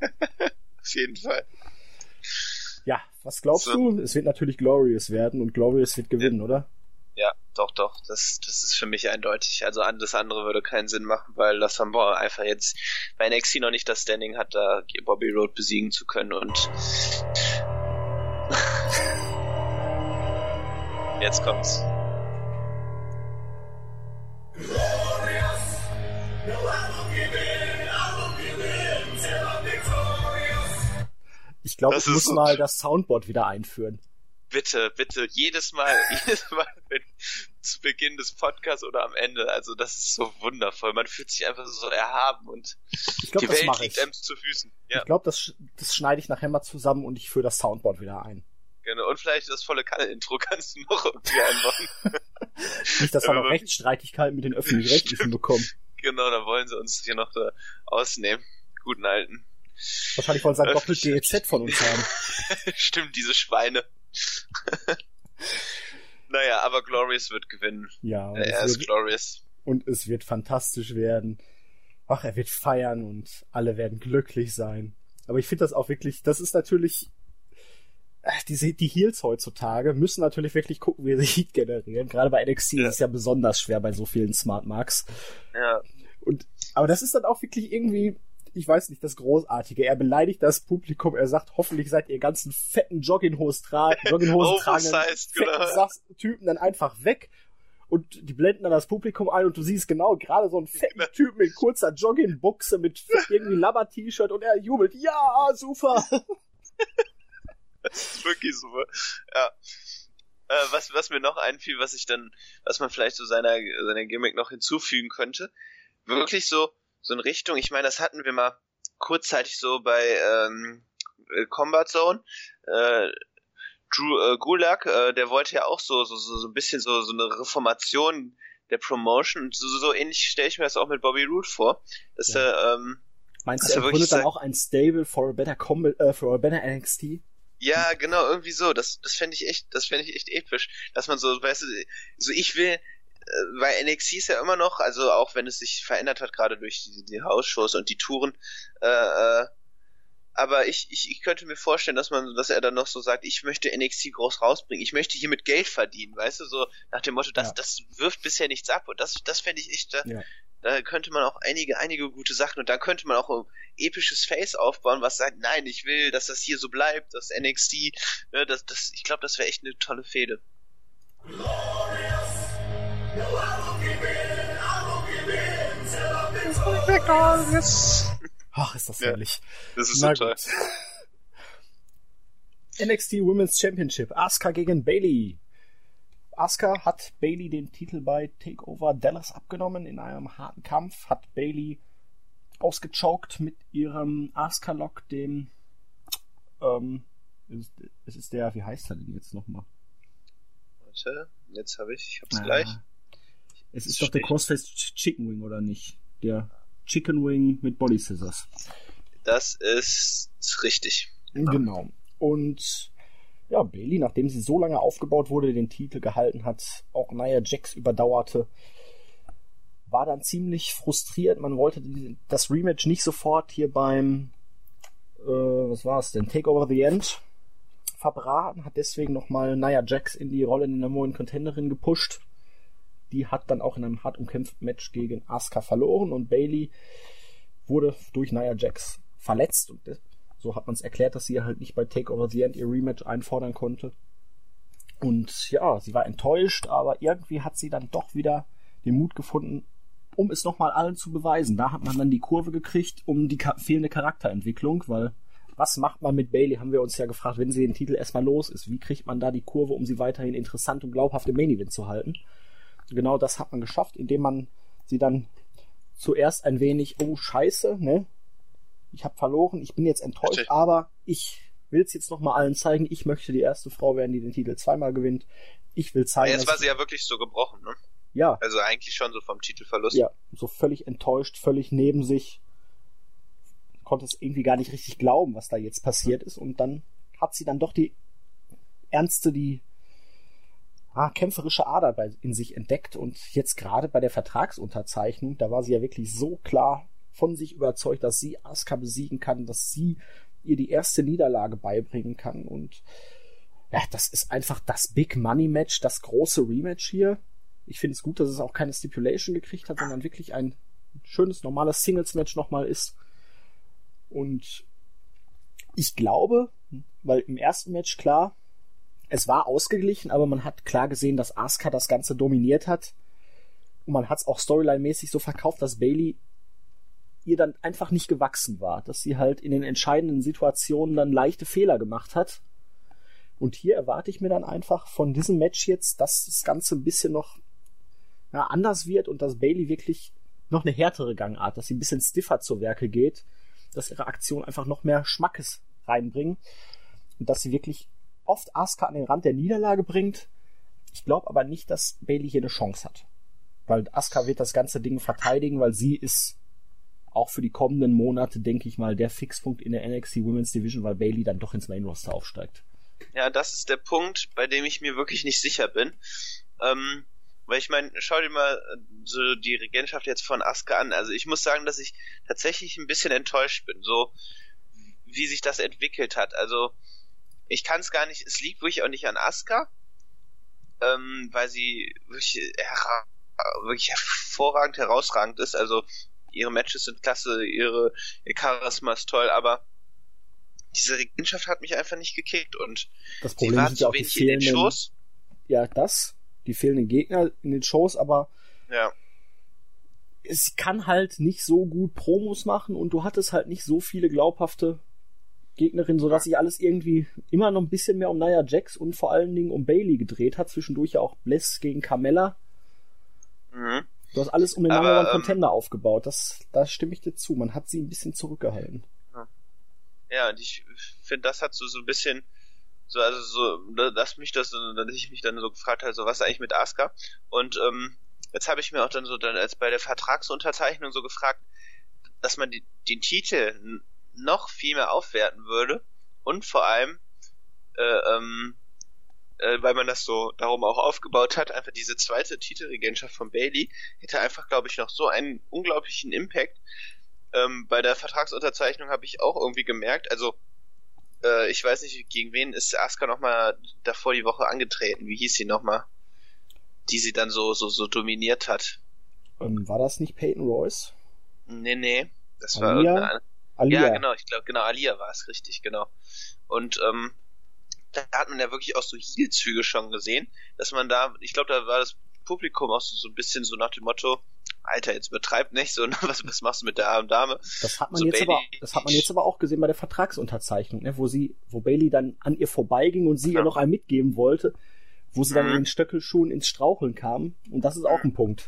Auf jeden Fall. Ja, was glaubst so. du? Es wird natürlich Glorious werden und Glorious wird gewinnen, ja. oder? Ja, doch, doch. Das, das ist für mich eindeutig. Also das andere würde keinen Sinn machen, weil Lassambon einfach jetzt bei NXT noch nicht das Standing hat, da Bobby Road besiegen zu können und jetzt kommt's. Ich glaube, ich muss mal das Soundboard wieder einführen. Bitte, bitte, jedes Mal, jedes Mal wenn, zu Beginn des Podcasts oder am Ende. Also das ist so wundervoll. Man fühlt sich einfach so erhaben und glaub, die Welt liegt einem zu Füßen. Ja. Ich glaube, das, das schneide ich nachher mal zusammen und ich führe das Soundboard wieder ein. Genau. Und vielleicht das volle Kanal-Intro kannst du noch irgendwie einbauen. Nicht, dass wir noch Rechtsstreitigkeiten mit den Öffentlich-Rechtlichen bekommen. Genau, da wollen sie uns hier noch da ausnehmen. Guten alten. Wahrscheinlich wollen sie ein doppelt GEZ von uns haben. Stimmt, diese Schweine. naja, aber Glorious wird gewinnen. Ja, er ist Glorious. Und es wird fantastisch werden. Ach, er wird feiern und alle werden glücklich sein. Aber ich finde das auch wirklich, das ist natürlich diese, die Heels heutzutage müssen natürlich wirklich gucken, wie sie Heat generieren. Gerade bei NXT ja. ist es ja besonders schwer bei so vielen Smart Marks. Ja. Und, aber das ist dann auch wirklich irgendwie, ich weiß nicht, das Großartige. Er beleidigt das Publikum, er sagt, hoffentlich seid ihr ganzen fetten Jogginghosen, tra Jogginghosen tragenden. Typen dann einfach weg. Und die blenden dann das Publikum ein und du siehst genau gerade so einen fetten Typen in kurzer Joggingbuchse mit irgendwie Labber-T-Shirt und er jubelt, ja, super. das ist wirklich super. Ja. Äh, was, was mir noch einfiel, was ich dann, was man vielleicht so seiner, seiner Gimmick noch hinzufügen könnte, wirklich so, so in Richtung, ich meine, das hatten wir mal kurzzeitig so bei ähm, äh, Combat Zone. Äh, Drew äh, Gulak, äh, der wollte ja auch so, so, so, so ein bisschen so, so eine Reformation der Promotion. Und so, so ähnlich stelle ich mir das auch mit Bobby Roode vor. Dass ja. er, ähm, Meinst du, er gründet dann auch ein Stable for a better Combat, äh, for a better NXT? Ja, genau, irgendwie so. Das, das fände ich echt, das fände ich echt episch, dass man so, weißt du, so ich will, äh, weil NXT ist ja immer noch, also auch wenn es sich verändert hat, gerade durch die, die Hausshows und die Touren, äh, äh, aber ich, ich, ich könnte mir vorstellen, dass man, dass er dann noch so sagt, ich möchte NXT groß rausbringen, ich möchte hier mit Geld verdienen, weißt du, so nach dem Motto, das, ja. das wirft bisher nichts ab und das, das fände ich echt, da, ja. da könnte man auch einige, einige gute Sachen und da könnte man auch ein episches Face aufbauen, was sagt, nein, ich will, dass das hier so bleibt, das NXT, ne, das, das, ich glaube, das wäre echt eine tolle Fehde. Ach, ist das herrlich. das ist Na so toll. NXT Women's Championship. Asuka gegen Bailey. Asuka hat Bailey den Titel bei Takeover Dallas abgenommen in einem harten Kampf, hat Bailey ausgechoked mit ihrem Asuka-Lock, dem ähm, es ist der, wie heißt er denn jetzt nochmal? Warte, jetzt habe ich, ich hab's ah, gleich. Es ist doch der Crossface Chicken Wing, oder nicht? Der Chicken Wing mit Body Scissors. Das ist richtig. Genau. Und ja, Bailey, nachdem sie so lange aufgebaut wurde, den Titel gehalten hat, auch Nia Jax überdauerte, war dann ziemlich frustriert. Man wollte das Rematch nicht sofort hier beim, äh, was war es denn, Takeover the End verbraten, hat deswegen nochmal Nia Jax in die Rolle in der neuen Contenderin gepusht. Die hat dann auch in einem hart umkämpften Match gegen Asuka verloren und Bailey wurde durch Nia Jax verletzt und so hat man es erklärt, dass sie halt nicht bei Takeover the End ihr Rematch einfordern konnte. Und ja, sie war enttäuscht, aber irgendwie hat sie dann doch wieder den Mut gefunden, um es nochmal allen zu beweisen. Da hat man dann die Kurve gekriegt um die fehlende Charakterentwicklung, weil was macht man mit Bailey, haben wir uns ja gefragt, wenn sie den Titel erstmal los ist. Wie kriegt man da die Kurve, um sie weiterhin interessant und glaubhaft im Main Event zu halten? Genau das hat man geschafft, indem man sie dann zuerst ein wenig, oh scheiße, ne? Ich habe verloren, ich bin jetzt enttäuscht, okay. aber ich will es jetzt nochmal allen zeigen. Ich möchte die erste Frau werden, die den Titel zweimal gewinnt. Ich will zeigen. Aber jetzt war sie ja wirklich so gebrochen, ne? Ja. Also eigentlich schon so vom Titelverlust. Ja, so völlig enttäuscht, völlig neben sich. Konnte es irgendwie gar nicht richtig glauben, was da jetzt passiert ist. Und dann hat sie dann doch die ernste, die ah, kämpferische Ader bei, in sich entdeckt. Und jetzt gerade bei der Vertragsunterzeichnung, da war sie ja wirklich so klar von sich überzeugt, dass sie Asuka besiegen kann, dass sie ihr die erste Niederlage beibringen kann. Und ja, das ist einfach das Big Money Match, das große Rematch hier. Ich finde es gut, dass es auch keine Stipulation gekriegt hat, sondern wirklich ein schönes, normales Singles-Match nochmal ist. Und ich glaube, weil im ersten Match klar, es war ausgeglichen, aber man hat klar gesehen, dass Asuka das Ganze dominiert hat. Und man hat es auch storyline-mäßig so verkauft, dass Bailey ihr dann einfach nicht gewachsen war, dass sie halt in den entscheidenden Situationen dann leichte Fehler gemacht hat. Und hier erwarte ich mir dann einfach von diesem Match jetzt, dass das Ganze ein bisschen noch ja, anders wird und dass Bailey wirklich noch eine härtere Gangart, dass sie ein bisschen stiffer zur Werke geht, dass ihre Aktionen einfach noch mehr Schmackes reinbringen und dass sie wirklich oft Asuka an den Rand der Niederlage bringt. Ich glaube aber nicht, dass Bailey hier eine Chance hat. Weil Asuka wird das ganze Ding verteidigen, weil sie ist auch für die kommenden Monate, denke ich mal, der Fixpunkt in der NXT Women's Division, weil Bailey dann doch ins Main Roster aufsteigt. Ja, das ist der Punkt, bei dem ich mir wirklich nicht sicher bin. Ähm, weil ich meine, schau dir mal äh, so die Regentschaft jetzt von Asuka an. Also ich muss sagen, dass ich tatsächlich ein bisschen enttäuscht bin, so wie sich das entwickelt hat. Also ich kann es gar nicht, es liegt wirklich auch nicht an Asuka, ähm, weil sie wirklich, her wirklich hervorragend, herausragend ist. Also ihre Matches sind klasse, ihre, ihr Charisma ist toll, aber diese Regentschaft hat mich einfach nicht gekickt und das Problem sie war zu wenig in den Shows. Ja, das die fehlenden Gegner in den Shows, aber ja. es kann halt nicht so gut Promos machen und du hattest halt nicht so viele glaubhafte Gegnerinnen, sodass sich alles irgendwie immer noch ein bisschen mehr um Nia Jax und vor allen Dingen um Bailey gedreht hat. Zwischendurch ja auch Bliss gegen Carmella. Mhm. Du hast alles um den Number One ähm, Contender ähm, aufgebaut. Das, da stimme ich dir zu. Man hat sie ein bisschen zurückgehalten. Ja, und ich finde, das hat so, so ein bisschen so, also so, dass mich das, dass ich mich dann so gefragt habe, so was eigentlich mit Asuka. Und ähm, jetzt habe ich mir auch dann so dann als bei der Vertragsunterzeichnung so gefragt, dass man die, den Titel noch viel mehr aufwerten würde und vor allem, äh, ähm, äh, weil man das so darum auch aufgebaut hat, einfach diese zweite Titelregentschaft von Bailey hätte einfach, glaube ich, noch so einen unglaublichen Impact. Ähm, bei der Vertragsunterzeichnung habe ich auch irgendwie gemerkt, also äh, ich weiß nicht, gegen wen ist Asuka nochmal davor die Woche angetreten. Wie hieß sie nochmal? Die sie dann so, so, so dominiert hat. Ähm, war das nicht Peyton Royce? Nee, nee. Das Alia? war irgendeine. Alia. Ja, genau, ich glaube, genau, Alia war es richtig, genau. Und ähm, da hat man ja wirklich auch so Heel-Züge schon gesehen, dass man da, ich glaube, da war das Publikum auch so, so ein bisschen so nach dem Motto, Alter, jetzt betreib nicht so, was, was machst du mit der armen Dame? Das hat man so jetzt Bailey, aber, das hat man jetzt aber auch gesehen bei der Vertragsunterzeichnung, ne, wo sie, wo Bailey dann an ihr vorbeiging und sie ja. ihr noch einen mitgeben wollte, wo sie mhm. dann in den Stöckelschuhen ins Straucheln kam. Und das ist auch ein Punkt.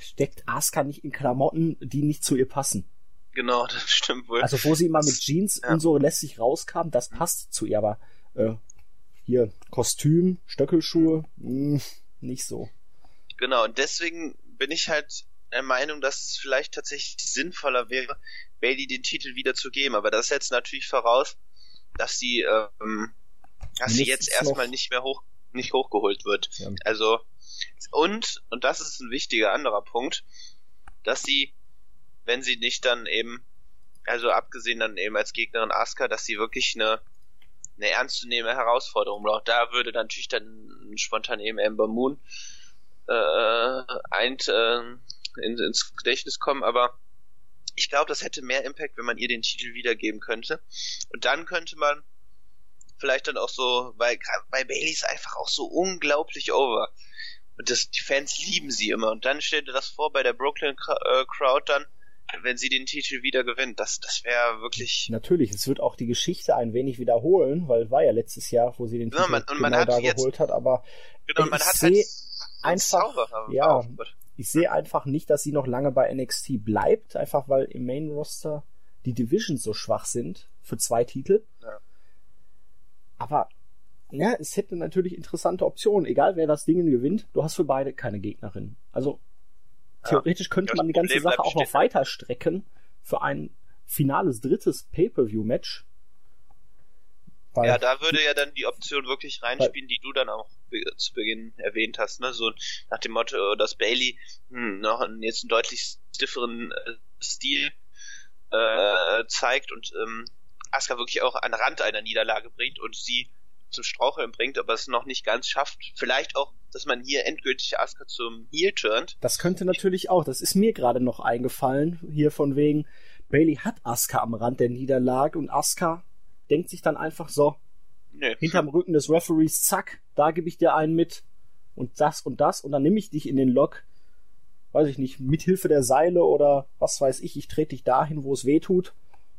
Steckt Asuka nicht in Klamotten, die nicht zu ihr passen. Genau, das stimmt wohl. Also wo sie immer mit Jeans ja. und so lässig rauskam, das passt zu ihr, aber äh, hier Kostüm, Stöckelschuhe, mh, nicht so. Genau, und deswegen bin ich halt der Meinung, dass es vielleicht tatsächlich sinnvoller wäre, Bailey den Titel wieder zu geben. Aber das setzt natürlich voraus, dass sie, ähm, dass sie jetzt erstmal nicht mehr hoch, nicht hochgeholt wird. Ja. Also, und, und das ist ein wichtiger anderer Punkt, dass sie, wenn sie nicht dann eben, also abgesehen dann eben als Gegnerin Asuka, dass sie wirklich eine, eine ernstzunehmende Herausforderung braucht. Da würde natürlich dann spontan eben Ember Moon äh, ein, äh, in, ins Gedächtnis kommen, aber ich glaube, das hätte mehr Impact, wenn man ihr den Titel wiedergeben könnte. Und dann könnte man vielleicht dann auch so, weil bei Bailey ist einfach auch so unglaublich over. Und das, die Fans lieben sie immer. Und dann stellt ihr das vor bei der Brooklyn äh, Crowd dann, wenn sie den Titel wieder gewinnt. Das, das wäre wirklich. Natürlich, es wird auch die Geschichte ein wenig wiederholen, weil war ja letztes Jahr, wo sie den Titel ja, man, genau man da jetzt, geholt hat, aber genau, man ich hat sehe einfach, ja, ich sehe einfach nicht, dass sie noch lange bei NXT bleibt, einfach weil im Main Roster die Divisions so schwach sind für zwei Titel. Ja. Aber ja, es hätte natürlich interessante Optionen, egal wer das Ding gewinnt, du hast für beide keine Gegnerin. Also theoretisch könnte ja, man die ganze Problem Sache auch noch weiter strecken für ein finales drittes Pay-per-view-Match. Ja, da würde ja dann die Option wirklich reinspielen, die du dann auch zu Beginn erwähnt hast, ne? So nach dem Motto, dass Bailey hm, noch einen, jetzt einen deutlich stifferen äh, Stil äh, zeigt und ähm, Asuka wirklich auch an Rand einer Niederlage bringt und sie zum Straucheln bringt, aber es noch nicht ganz schafft. Vielleicht auch, dass man hier endgültig Asuka zum Heel turnt. Das könnte natürlich auch, das ist mir gerade noch eingefallen, hier von wegen, Bailey hat Asuka am Rand der Niederlage und Asuka denkt sich dann einfach so, nee. hinterm Rücken des Referees, zack, da gebe ich dir einen mit und das und das und dann nehme ich dich in den Lock, weiß ich nicht, mit Hilfe der Seile oder was weiß ich, ich trete dich dahin, wo es weh tut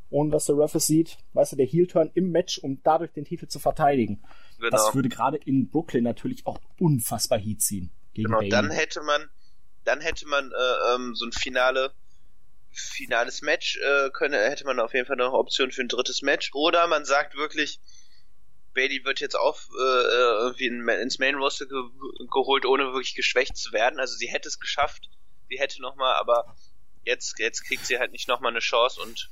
ohne dass der Ref es sieht, weißt du, der Heel-Turn im Match, um dadurch den Titel zu verteidigen. Genau. Das würde gerade in Brooklyn natürlich auch unfassbar Heat ziehen. Gegen genau, Bailey. dann hätte man, dann hätte man äh, ähm, so ein Finale, finales Match, äh, könne, hätte man auf jeden Fall noch eine Option für ein drittes Match. Oder man sagt wirklich, Bailey wird jetzt auf äh, irgendwie ins Main Roster ge geholt, ohne wirklich geschwächt zu werden. Also sie hätte es geschafft, sie hätte nochmal, aber jetzt, jetzt kriegt sie halt nicht nochmal eine Chance und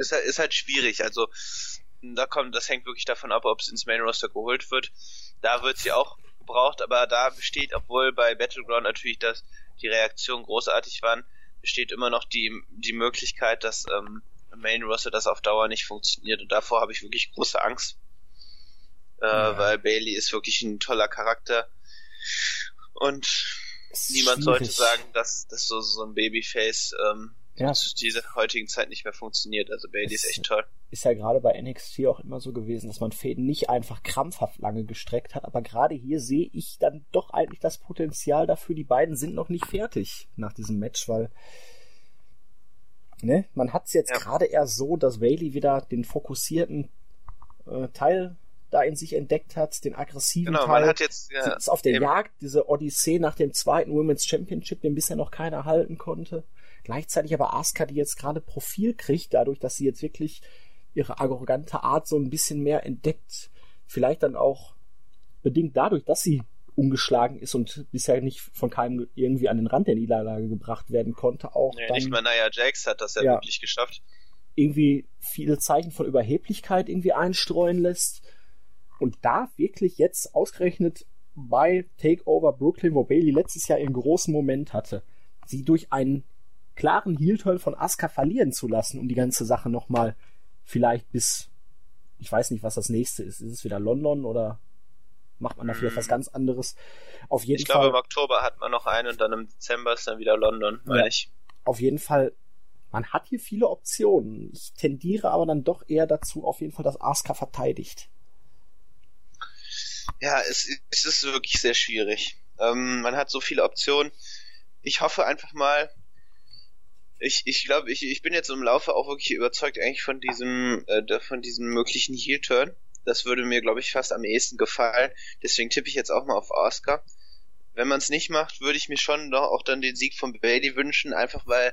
ist halt, ist halt schwierig. Also da kommt, das hängt wirklich davon ab, ob es ins Main Roster geholt wird. Da wird sie auch gebraucht, aber da besteht, obwohl bei Battleground natürlich das die Reaktionen großartig waren, besteht immer noch die die Möglichkeit, dass ähm, Main Roster das auf Dauer nicht funktioniert und davor habe ich wirklich große Angst, äh, ja. weil Bailey ist wirklich ein toller Charakter und niemand schwierig. sollte sagen, dass, dass so, so ein Babyface ähm, ja. dieser heutigen Zeit nicht mehr funktioniert. Also Bailey ist echt toll. Ist ja gerade bei NXT auch immer so gewesen, dass man Fäden nicht einfach krampfhaft lange gestreckt hat, aber gerade hier sehe ich dann doch eigentlich das Potenzial dafür, die beiden sind noch nicht fertig nach diesem Match, weil ne, man hat es jetzt ja. gerade eher so, dass Bailey wieder den fokussierten äh, Teil da in sich entdeckt hat, den aggressiven genau, Teil. Man hat jetzt ja, ist auf der eben. Jagd, diese Odyssee nach dem zweiten Women's Championship, den bisher noch keiner halten konnte. Gleichzeitig aber Asuka, die jetzt gerade Profil kriegt, dadurch, dass sie jetzt wirklich ihre arrogante Art so ein bisschen mehr entdeckt. Vielleicht dann auch bedingt dadurch, dass sie ungeschlagen ist und bisher nicht von keinem irgendwie an den Rand der Niederlage gebracht werden konnte, auch. Nee, dann, nicht mal Nia Jax hat das ja, ja wirklich geschafft. Irgendwie viele Zeichen von Überheblichkeit irgendwie einstreuen lässt. Und da wirklich jetzt ausgerechnet bei Takeover Brooklyn, wo Bailey letztes Jahr ihren großen Moment hatte, sie durch einen klaren Heel-Turn von Asuka verlieren zu lassen, um die ganze Sache nochmal vielleicht bis, ich weiß nicht, was das nächste ist. Ist es wieder London oder macht man da vielleicht was mhm. ganz anderes? Auf jeden ich Fall. Ich glaube, im Oktober hat man noch einen und dann im Dezember ist dann wieder London, ja, ich. Auf jeden Fall, man hat hier viele Optionen. Ich tendiere aber dann doch eher dazu, auf jeden Fall, dass Asuka verteidigt. Ja, es, es ist wirklich sehr schwierig. Ähm, man hat so viele Optionen. Ich hoffe einfach mal, ich, ich glaube, ich, ich bin jetzt im Laufe auch wirklich überzeugt eigentlich von diesem, äh, von diesem möglichen Heel-Turn. Das würde mir, glaube ich, fast am ehesten gefallen. Deswegen tippe ich jetzt auch mal auf Oscar. Wenn man es nicht macht, würde ich mir schon doch auch dann den Sieg von Bailey wünschen, einfach weil,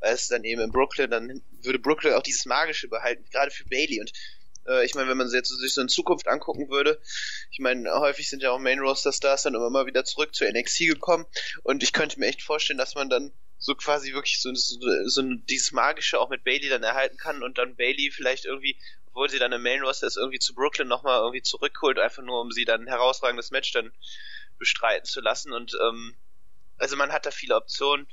weil es dann eben in Brooklyn, dann würde Brooklyn auch dieses Magische behalten, gerade für Bailey. Und äh, ich meine, wenn man jetzt sich so in Zukunft angucken würde, ich meine, häufig sind ja auch Main Roster Stars dann immer mal wieder zurück zu NXT gekommen und ich könnte mir echt vorstellen, dass man dann so quasi wirklich so, so, so dieses Magische auch mit Bailey dann erhalten kann und dann Bailey vielleicht irgendwie, obwohl sie dann im Main Roster ist, irgendwie zu Brooklyn nochmal irgendwie zurückholt, einfach nur um sie dann ein herausragendes Match dann bestreiten zu lassen und ähm, also man hat da viele Optionen.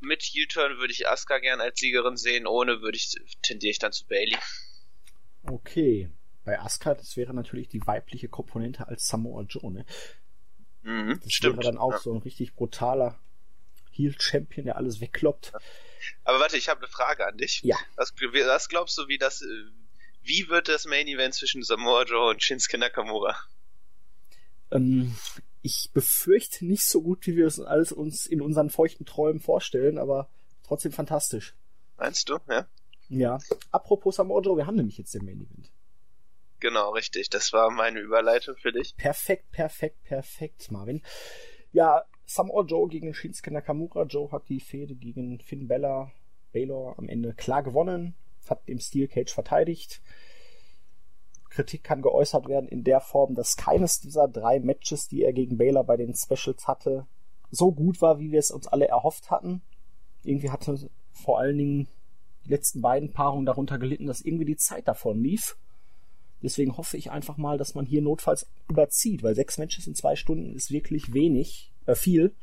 Mit Heel-Turn würde ich Asuka gern als Siegerin sehen, ohne würde ich tendiere ich dann zu Bailey. Okay. Bei Asuka, das wäre natürlich die weibliche Komponente als Samoa Joe, ne? Mhm, das stimmt. wäre dann auch ja. so ein richtig brutaler Heel-Champion, der alles wegkloppt. Aber warte, ich habe eine Frage an dich. Ja. Was, was glaubst du, wie das, äh, wie wird das Main Event zwischen Samoa Joe und Shinsuke Nakamura? Ähm, ich befürchte nicht so gut, wie wir es alles uns in unseren feuchten Träumen vorstellen, aber trotzdem fantastisch. Meinst du, ja? Ja. Apropos Samoa Joe, wir haben nämlich jetzt den Main Event. Genau, richtig. Das war meine Überleitung für dich. Perfekt, perfekt, perfekt, Marvin. Ja, Samoa Joe gegen Shinsuke Nakamura. Joe hat die Fehde gegen Finn Bella, Baylor am Ende klar gewonnen, hat im Steel Cage verteidigt. Kritik kann geäußert werden in der Form, dass keines dieser drei Matches, die er gegen Baylor bei den Specials hatte, so gut war, wie wir es uns alle erhofft hatten. Irgendwie hatte vor allen Dingen die letzten beiden Paarungen darunter gelitten, dass irgendwie die Zeit davon lief. Deswegen hoffe ich einfach mal, dass man hier notfalls überzieht, weil sechs Matches in zwei Stunden ist wirklich wenig, äh, viel.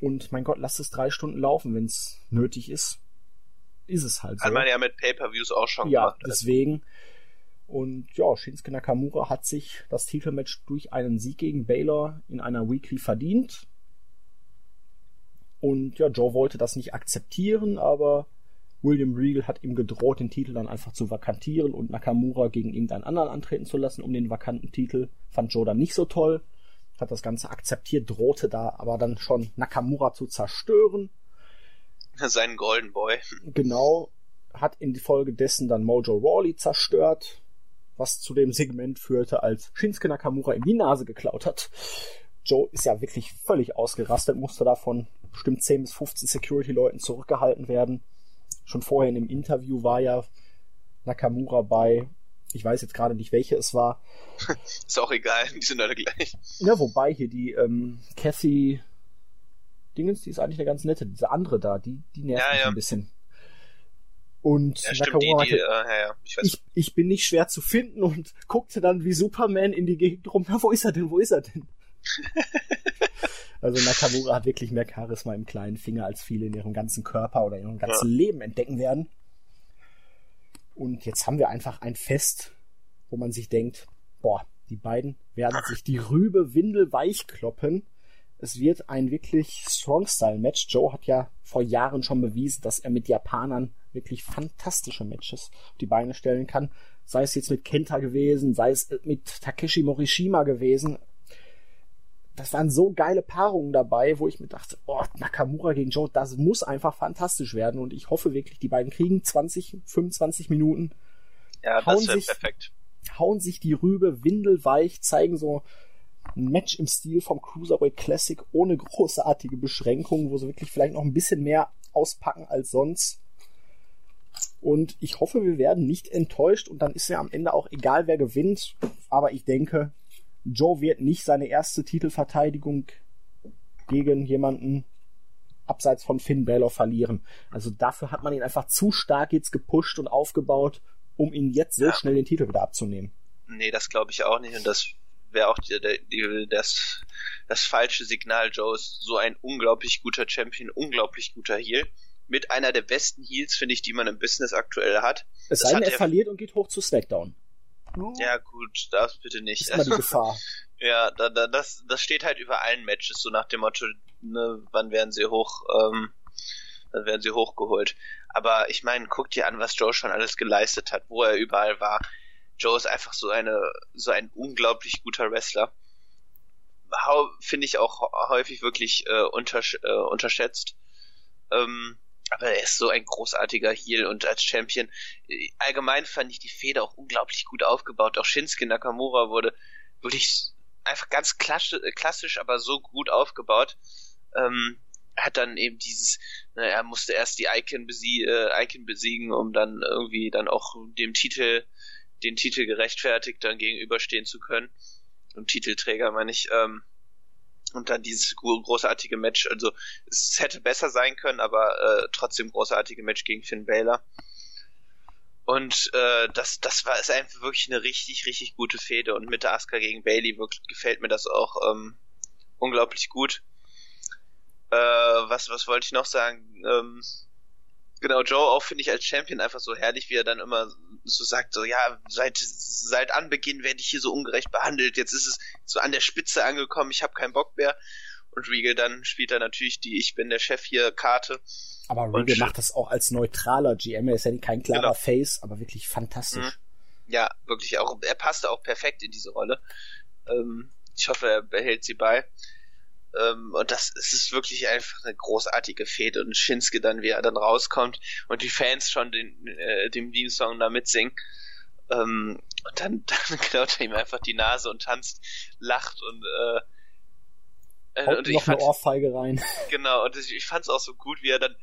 Und mein Gott, lasst es drei Stunden laufen, wenn es nötig ist. Ist es halt so. Hat man ja mit Pay-Per-Views auch schon ja, gemacht. also. deswegen. Und ja, Shinsuke Nakamura hat sich das Titelmatch durch einen Sieg gegen Baylor in einer Weekly verdient. Und ja, Joe wollte das nicht akzeptieren, aber William Regal hat ihm gedroht, den Titel dann einfach zu vakantieren und Nakamura gegen irgendeinen anderen antreten zu lassen um den vakanten Titel. Fand Joe dann nicht so toll, hat das Ganze akzeptiert, drohte da aber dann schon Nakamura zu zerstören. Seinen Golden Boy. Genau, hat in Folge dessen dann Mojo Rawley zerstört, was zu dem Segment führte, als Shinsuke Nakamura ihm die Nase geklaut hat. Joe ist ja wirklich völlig ausgerastet, musste davon bestimmt 10 bis 15 Security-Leuten zurückgehalten werden. Schon vorher in dem Interview war ja Nakamura bei, ich weiß jetzt gerade nicht, welche es war. Ist auch egal, die sind alle gleich. Ja, wobei hier die ähm, Kathy Dingens, die ist eigentlich eine ganz nette. Diese andere da, die, die nervt Ja, mich ja. ein bisschen. Und Ja, stimmt, die, Nakamura die, hatte, äh, ja, ich ich, ich bin nicht schwer zu finden und guckte dann wie Superman in die Gegend rum. Na, wo ist er denn? Wo ist er denn? also Nakamura hat wirklich mehr Charisma im kleinen Finger, als viele in ihrem ganzen Körper oder in ihrem ganzen Leben entdecken werden. Und jetzt haben wir einfach ein Fest, wo man sich denkt, boah, die beiden werden sich die Rübe windelweich kloppen. Es wird ein wirklich Strong-Style-Match. Joe hat ja vor Jahren schon bewiesen, dass er mit Japanern wirklich fantastische Matches auf die Beine stellen kann. Sei es jetzt mit Kenta gewesen, sei es mit Takeshi Morishima gewesen. Das waren so geile Paarungen dabei, wo ich mir dachte, oh, Nakamura gegen Joe, das muss einfach fantastisch werden. Und ich hoffe wirklich, die beiden kriegen 20, 25 Minuten, ja, hauen das wäre sich- perfekt. hauen sich die Rübe windelweich, zeigen so ein Match im Stil vom Cruiserweight Classic ohne großartige Beschränkungen, wo sie wirklich vielleicht noch ein bisschen mehr auspacken als sonst. Und ich hoffe, wir werden nicht enttäuscht und dann ist ja am Ende auch egal, wer gewinnt. Aber ich denke, Joe wird nicht seine erste Titelverteidigung gegen jemanden abseits von Finn Balor verlieren. Also dafür hat man ihn einfach zu stark jetzt gepusht und aufgebaut, um ihn jetzt so Ja. schnell den Titel wieder abzunehmen. Nee, das glaube ich auch nicht und das wäre auch die, die, das, das falsche Signal. Joe ist so ein unglaublich guter Champion, unglaublich guter Heel. Mit einer der besten Heels, finde ich, die man im Business aktuell hat. Es sei denn, er er- verliert und geht hoch zu SmackDown. Ja, gut, das bitte nicht. ist immer die Gefahr. Ja, da, da, das, das steht halt über allen Matches, so nach dem Motto, ne, wann werden sie hoch, ähm, dann werden sie hochgeholt. Aber ich meine, guck dir an, was Joe schon alles geleistet hat, wo er überall war. Joe ist einfach so eine, so ein unglaublich guter Wrestler. Finde ich auch häufig wirklich äh, untersch äh, unterschätzt. Ähm, aber er ist so ein großartiger Heel und als Champion. äh, Allgemein fand ich die Feder auch unglaublich gut aufgebaut. Auch Shinsuke Nakamura wurde wirklich einfach ganz klassisch, klassisch aber so gut aufgebaut. Ähm, hat dann eben dieses, na, er musste erst die Icon, besie äh, Icon besiegen, um dann irgendwie dann auch dem Titel, den Titel gerechtfertigt dann gegenüberstehen zu können. Dem Titelträger meine ich. Ähm, Und dann dieses großartige Match, also es hätte besser sein können, aber äh, trotzdem großartige Match gegen Finn Balor. Und äh, das, das war ist einfach wirklich eine richtig, richtig gute Fehde. Und mit der Asuka gegen Bailey wirklich gefällt mir das auch ähm, unglaublich gut. Äh, was, was wollte ich noch sagen? Ähm, genau, Joe auch finde ich als Champion einfach so herrlich, wie er dann immer so sagt, so ja, seit seit Anbeginn werde ich hier so ungerecht behandelt, jetzt ist es so an der Spitze angekommen, ich habe keinen Bock mehr. Und Regal dann spielt er natürlich die Ich bin der Chef hier Karte. Aber Regal macht das auch als neutraler GM. Er ist ja kein klarer genau. Face, aber wirklich fantastisch. Mhm. Ja, wirklich auch. Er passte auch perfekt in diese Rolle. Ähm, ich hoffe, er behält sie bei. Ähm, und das es ist wirklich einfach eine großartige Fehde. Und Shinsuke dann, wie er dann rauskommt und die Fans schon den, äh, dem Theme-Song da mitsingen. Ähm, und dann, dann klaut er ihm einfach die Nase und tanzt, lacht und äh, äh, und noch fand, eine Ohrfeige rein. Genau, und ich fand es auch so gut, wie er dann,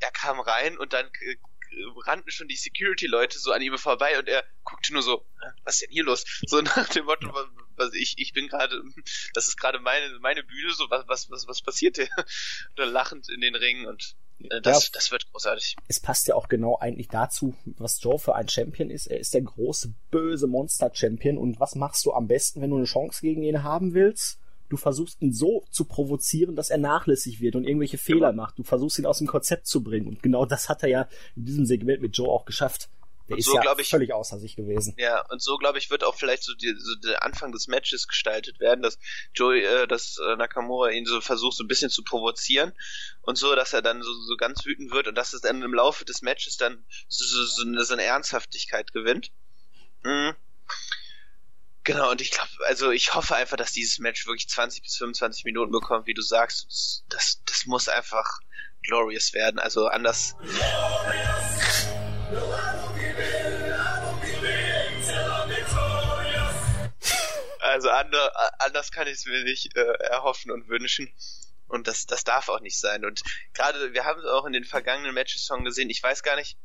er kam rein und dann äh, rannten schon die Security-Leute so an ihm vorbei und er guckte nur so, was ist denn hier los? So nach dem Motto. Was ich, ich bin gerade, das ist gerade meine, meine Bühne, so was, was, was, was passiert hier? Oder lachend in den Ringen und äh, das, ja, das wird großartig. Es passt ja auch genau eigentlich dazu, was Joe für ein Champion ist. Er ist der große, böse Monster-Champion und was machst du am besten, wenn du eine Chance gegen ihn haben willst? du versuchst ihn so zu provozieren, dass er nachlässig wird und irgendwelche Fehler genau. macht. Du versuchst ihn aus dem Konzept zu bringen. Und genau das hat er ja in diesem Segment mit Joe auch geschafft. Der und ist so, ja ich, völlig außer sich gewesen. Ja, und so glaube ich wird auch vielleicht so, die, so der Anfang des Matches gestaltet werden, dass Joey, äh, dass äh, Nakamura ihn so versucht, so ein bisschen zu provozieren und so, dass er dann so, so ganz wütend wird und dass es dann im Laufe des Matches dann so, so, so, eine, so eine Ernsthaftigkeit gewinnt. Mhm. Genau, und ich glaube, also ich hoffe einfach, dass dieses Match wirklich 20 bis 25 Minuten bekommt, wie du sagst. Das, das muss einfach glorious werden. Also anders. Also anders, anders kann ich es mir nicht äh, erhoffen und wünschen. Und das, das darf auch nicht sein. Und gerade, wir haben es auch in den vergangenen Matches schon gesehen. Ich weiß gar nicht,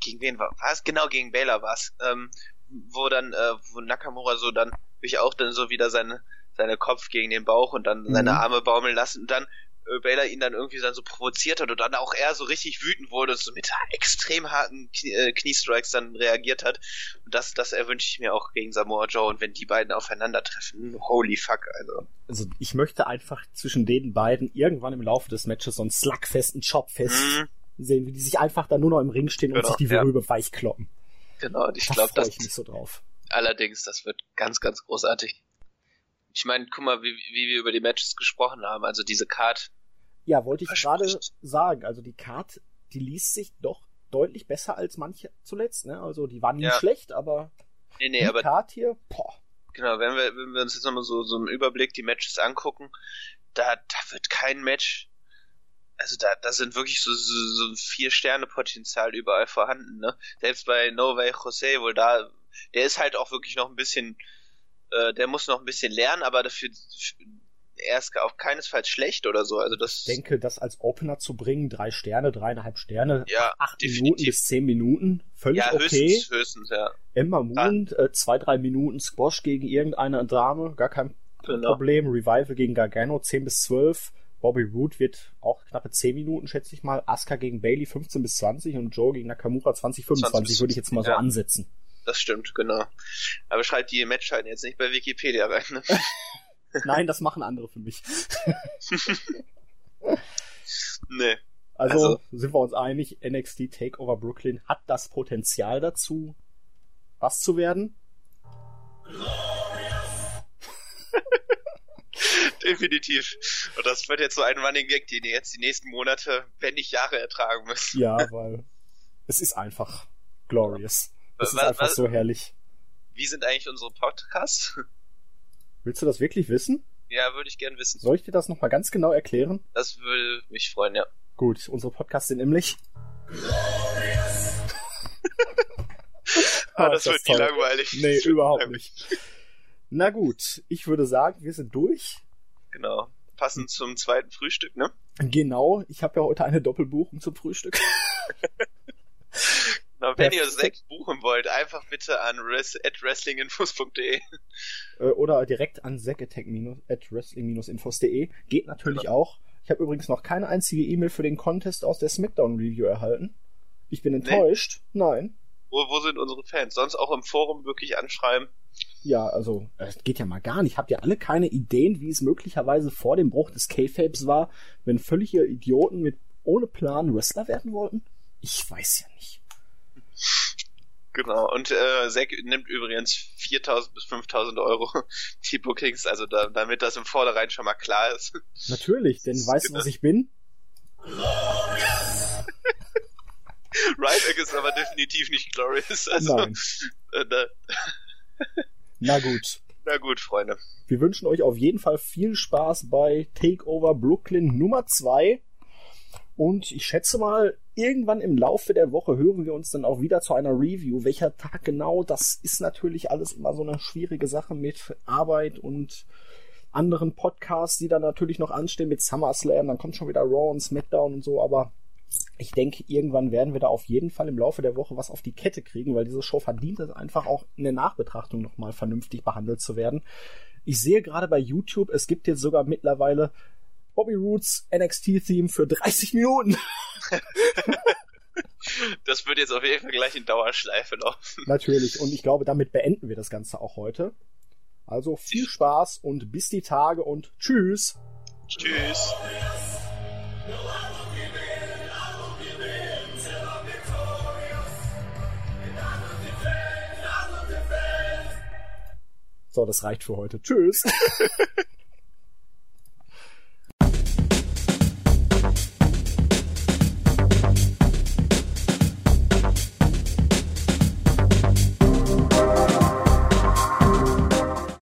gegen wen war es? Genau, gegen Baylor war es. Ähm, wo dann, äh, wo Nakamura so dann sich auch dann so wieder seine, seine Kopf gegen den Bauch und dann mhm. seine Arme baumeln lassen und dann äh, Baylor ihn dann irgendwie dann so provoziert hat und dann auch er so richtig wütend wurde, so mit extrem harten Knie, äh, Kniestrikes dann reagiert hat. Und das, das erwünsche ich mir auch gegen Samoa Joe und wenn die beiden aufeinandertreffen, holy fuck, also. Also ich möchte einfach zwischen den beiden irgendwann im Laufe des Matches so ein Slugfest, ein Chopfest mhm. sehen, wie die sich einfach da nur noch im Ring stehen genau, und sich die Wirbel ja. weichkloppen. Genau, und ich glaube, das. ich mich so drauf. Allerdings, das wird ganz, ganz großartig. Ich meine, guck mal, wie, wie wir über die Matches gesprochen haben, also diese Card. Ja, wollte ich gerade sagen. Also die Card, die liest sich doch deutlich besser als manche zuletzt, ne? Also die waren nie ja. schlecht, aber nee, nee, die aber, Card hier, boah. Genau, wenn wir, wenn wir uns jetzt nochmal so, so im Überblick die Matches angucken, da, da wird kein Match also da, da sind wirklich so, so, so vier Sterne Potenzial überall vorhanden, ne? Selbst bei No Way Jose, wohl da, der ist halt auch wirklich noch ein bisschen, äh, der muss noch ein bisschen lernen, aber dafür, er ist auch keinesfalls schlecht oder so. Also das. Ich denke, das als Opener zu bringen, drei Sterne, dreieinhalb Sterne, ja, acht definitiv. Minuten bis zehn Minuten, völlig ja, okay. Höchstens, höchstens, ja. Emma Moon, äh, zwei, drei Minuten Squash gegen irgendeine Dame, gar kein genau. Problem. Revival gegen Gargano, zehn bis zwölf Bobby Root wird auch knappe 10 Minuten, schätze ich mal. Asuka gegen Bailey 15 bis 20 und Joe gegen Nakamura 20, 25 würde ich jetzt mal so ansetzen. Das stimmt, genau. Aber schreibt die Matchzeiten jetzt nicht bei Wikipedia rein. Ne? Nein, das machen andere für mich. nee. Also, also, sind wir uns einig, NXT Takeover Brooklyn hat das Potenzial dazu, was zu werden? Definitiv. Und das wird jetzt so ein Running Gag, den ihr jetzt die nächsten Monate, wenn nicht Jahre ertragen müsst. Ja, weil es ist einfach glorious. Es ist einfach so herrlich. Wie sind eigentlich unsere Podcasts? Willst du das wirklich wissen? Ja, würde ich gern wissen. Soll ich dir das nochmal ganz genau erklären? Das würde mich freuen, ja. Gut, unsere Podcasts sind nämlich. ah, das, das wird nie langweilig. Nee, überhaupt nicht. Na gut, ich würde sagen, wir sind durch. Genau. Passend zum zweiten Frühstück, ne? Genau, ich habe ja heute eine Doppelbuchung zum Frühstück. Genau, wenn ihr Zack buchen wollt, einfach bitte an res wrestlinginfos.de. Äh, oder direkt an zack-wrestling-infos.de. Geht natürlich genau. auch. Ich habe übrigens noch keine einzige E-Mail für den Contest aus der Smackdown Review erhalten. Ich bin enttäuscht. Nee. Nein. Wo, wo sind unsere Fans? Sonst auch im Forum wirklich anschreiben. Ja, also, es geht ja mal gar nicht. Habt ihr alle keine Ideen, wie es möglicherweise vor dem Bruch des K-Fapes war, wenn völlige Idioten mit ohne Plan Wrestler werden wollten? Ich weiß ja nicht. Genau, und äh, Zack nimmt übrigens 4.000 bis 5.000 Euro die Bookings, also da, damit das im Vorderrhein schon mal klar ist. Natürlich, denn weißt du, was ich bin? Ryback ist aber definitiv nicht glorious. Also, Nein. Äh, da. Na gut. Na gut, Freunde. Wir wünschen euch auf jeden Fall viel Spaß bei Takeover Brooklyn Nummer 2. Und ich schätze mal, irgendwann im Laufe der Woche hören wir uns dann auch wieder zu einer Review. Welcher Tag genau, das ist natürlich alles immer so eine schwierige Sache mit Arbeit und anderen Podcasts, die dann natürlich noch anstehen mit SummerSlam. Dann kommt schon wieder Raw und SmackDown und so, aber ich denke, irgendwann werden wir da auf jeden Fall im Laufe der Woche was auf die Kette kriegen, weil diese Show verdient es einfach auch in der Nachbetrachtung nochmal vernünftig behandelt zu werden. Ich sehe gerade bei YouTube, es gibt jetzt sogar mittlerweile Bobby Roots NXT-Theme für 30 Minuten. das wird jetzt auf jeden Fall gleich in Dauerschleife laufen. Natürlich, und ich glaube, damit beenden wir das Ganze auch heute. Also viel Spaß und bis die Tage und tschüss. Tschüss. So, das reicht für heute. Tschüss.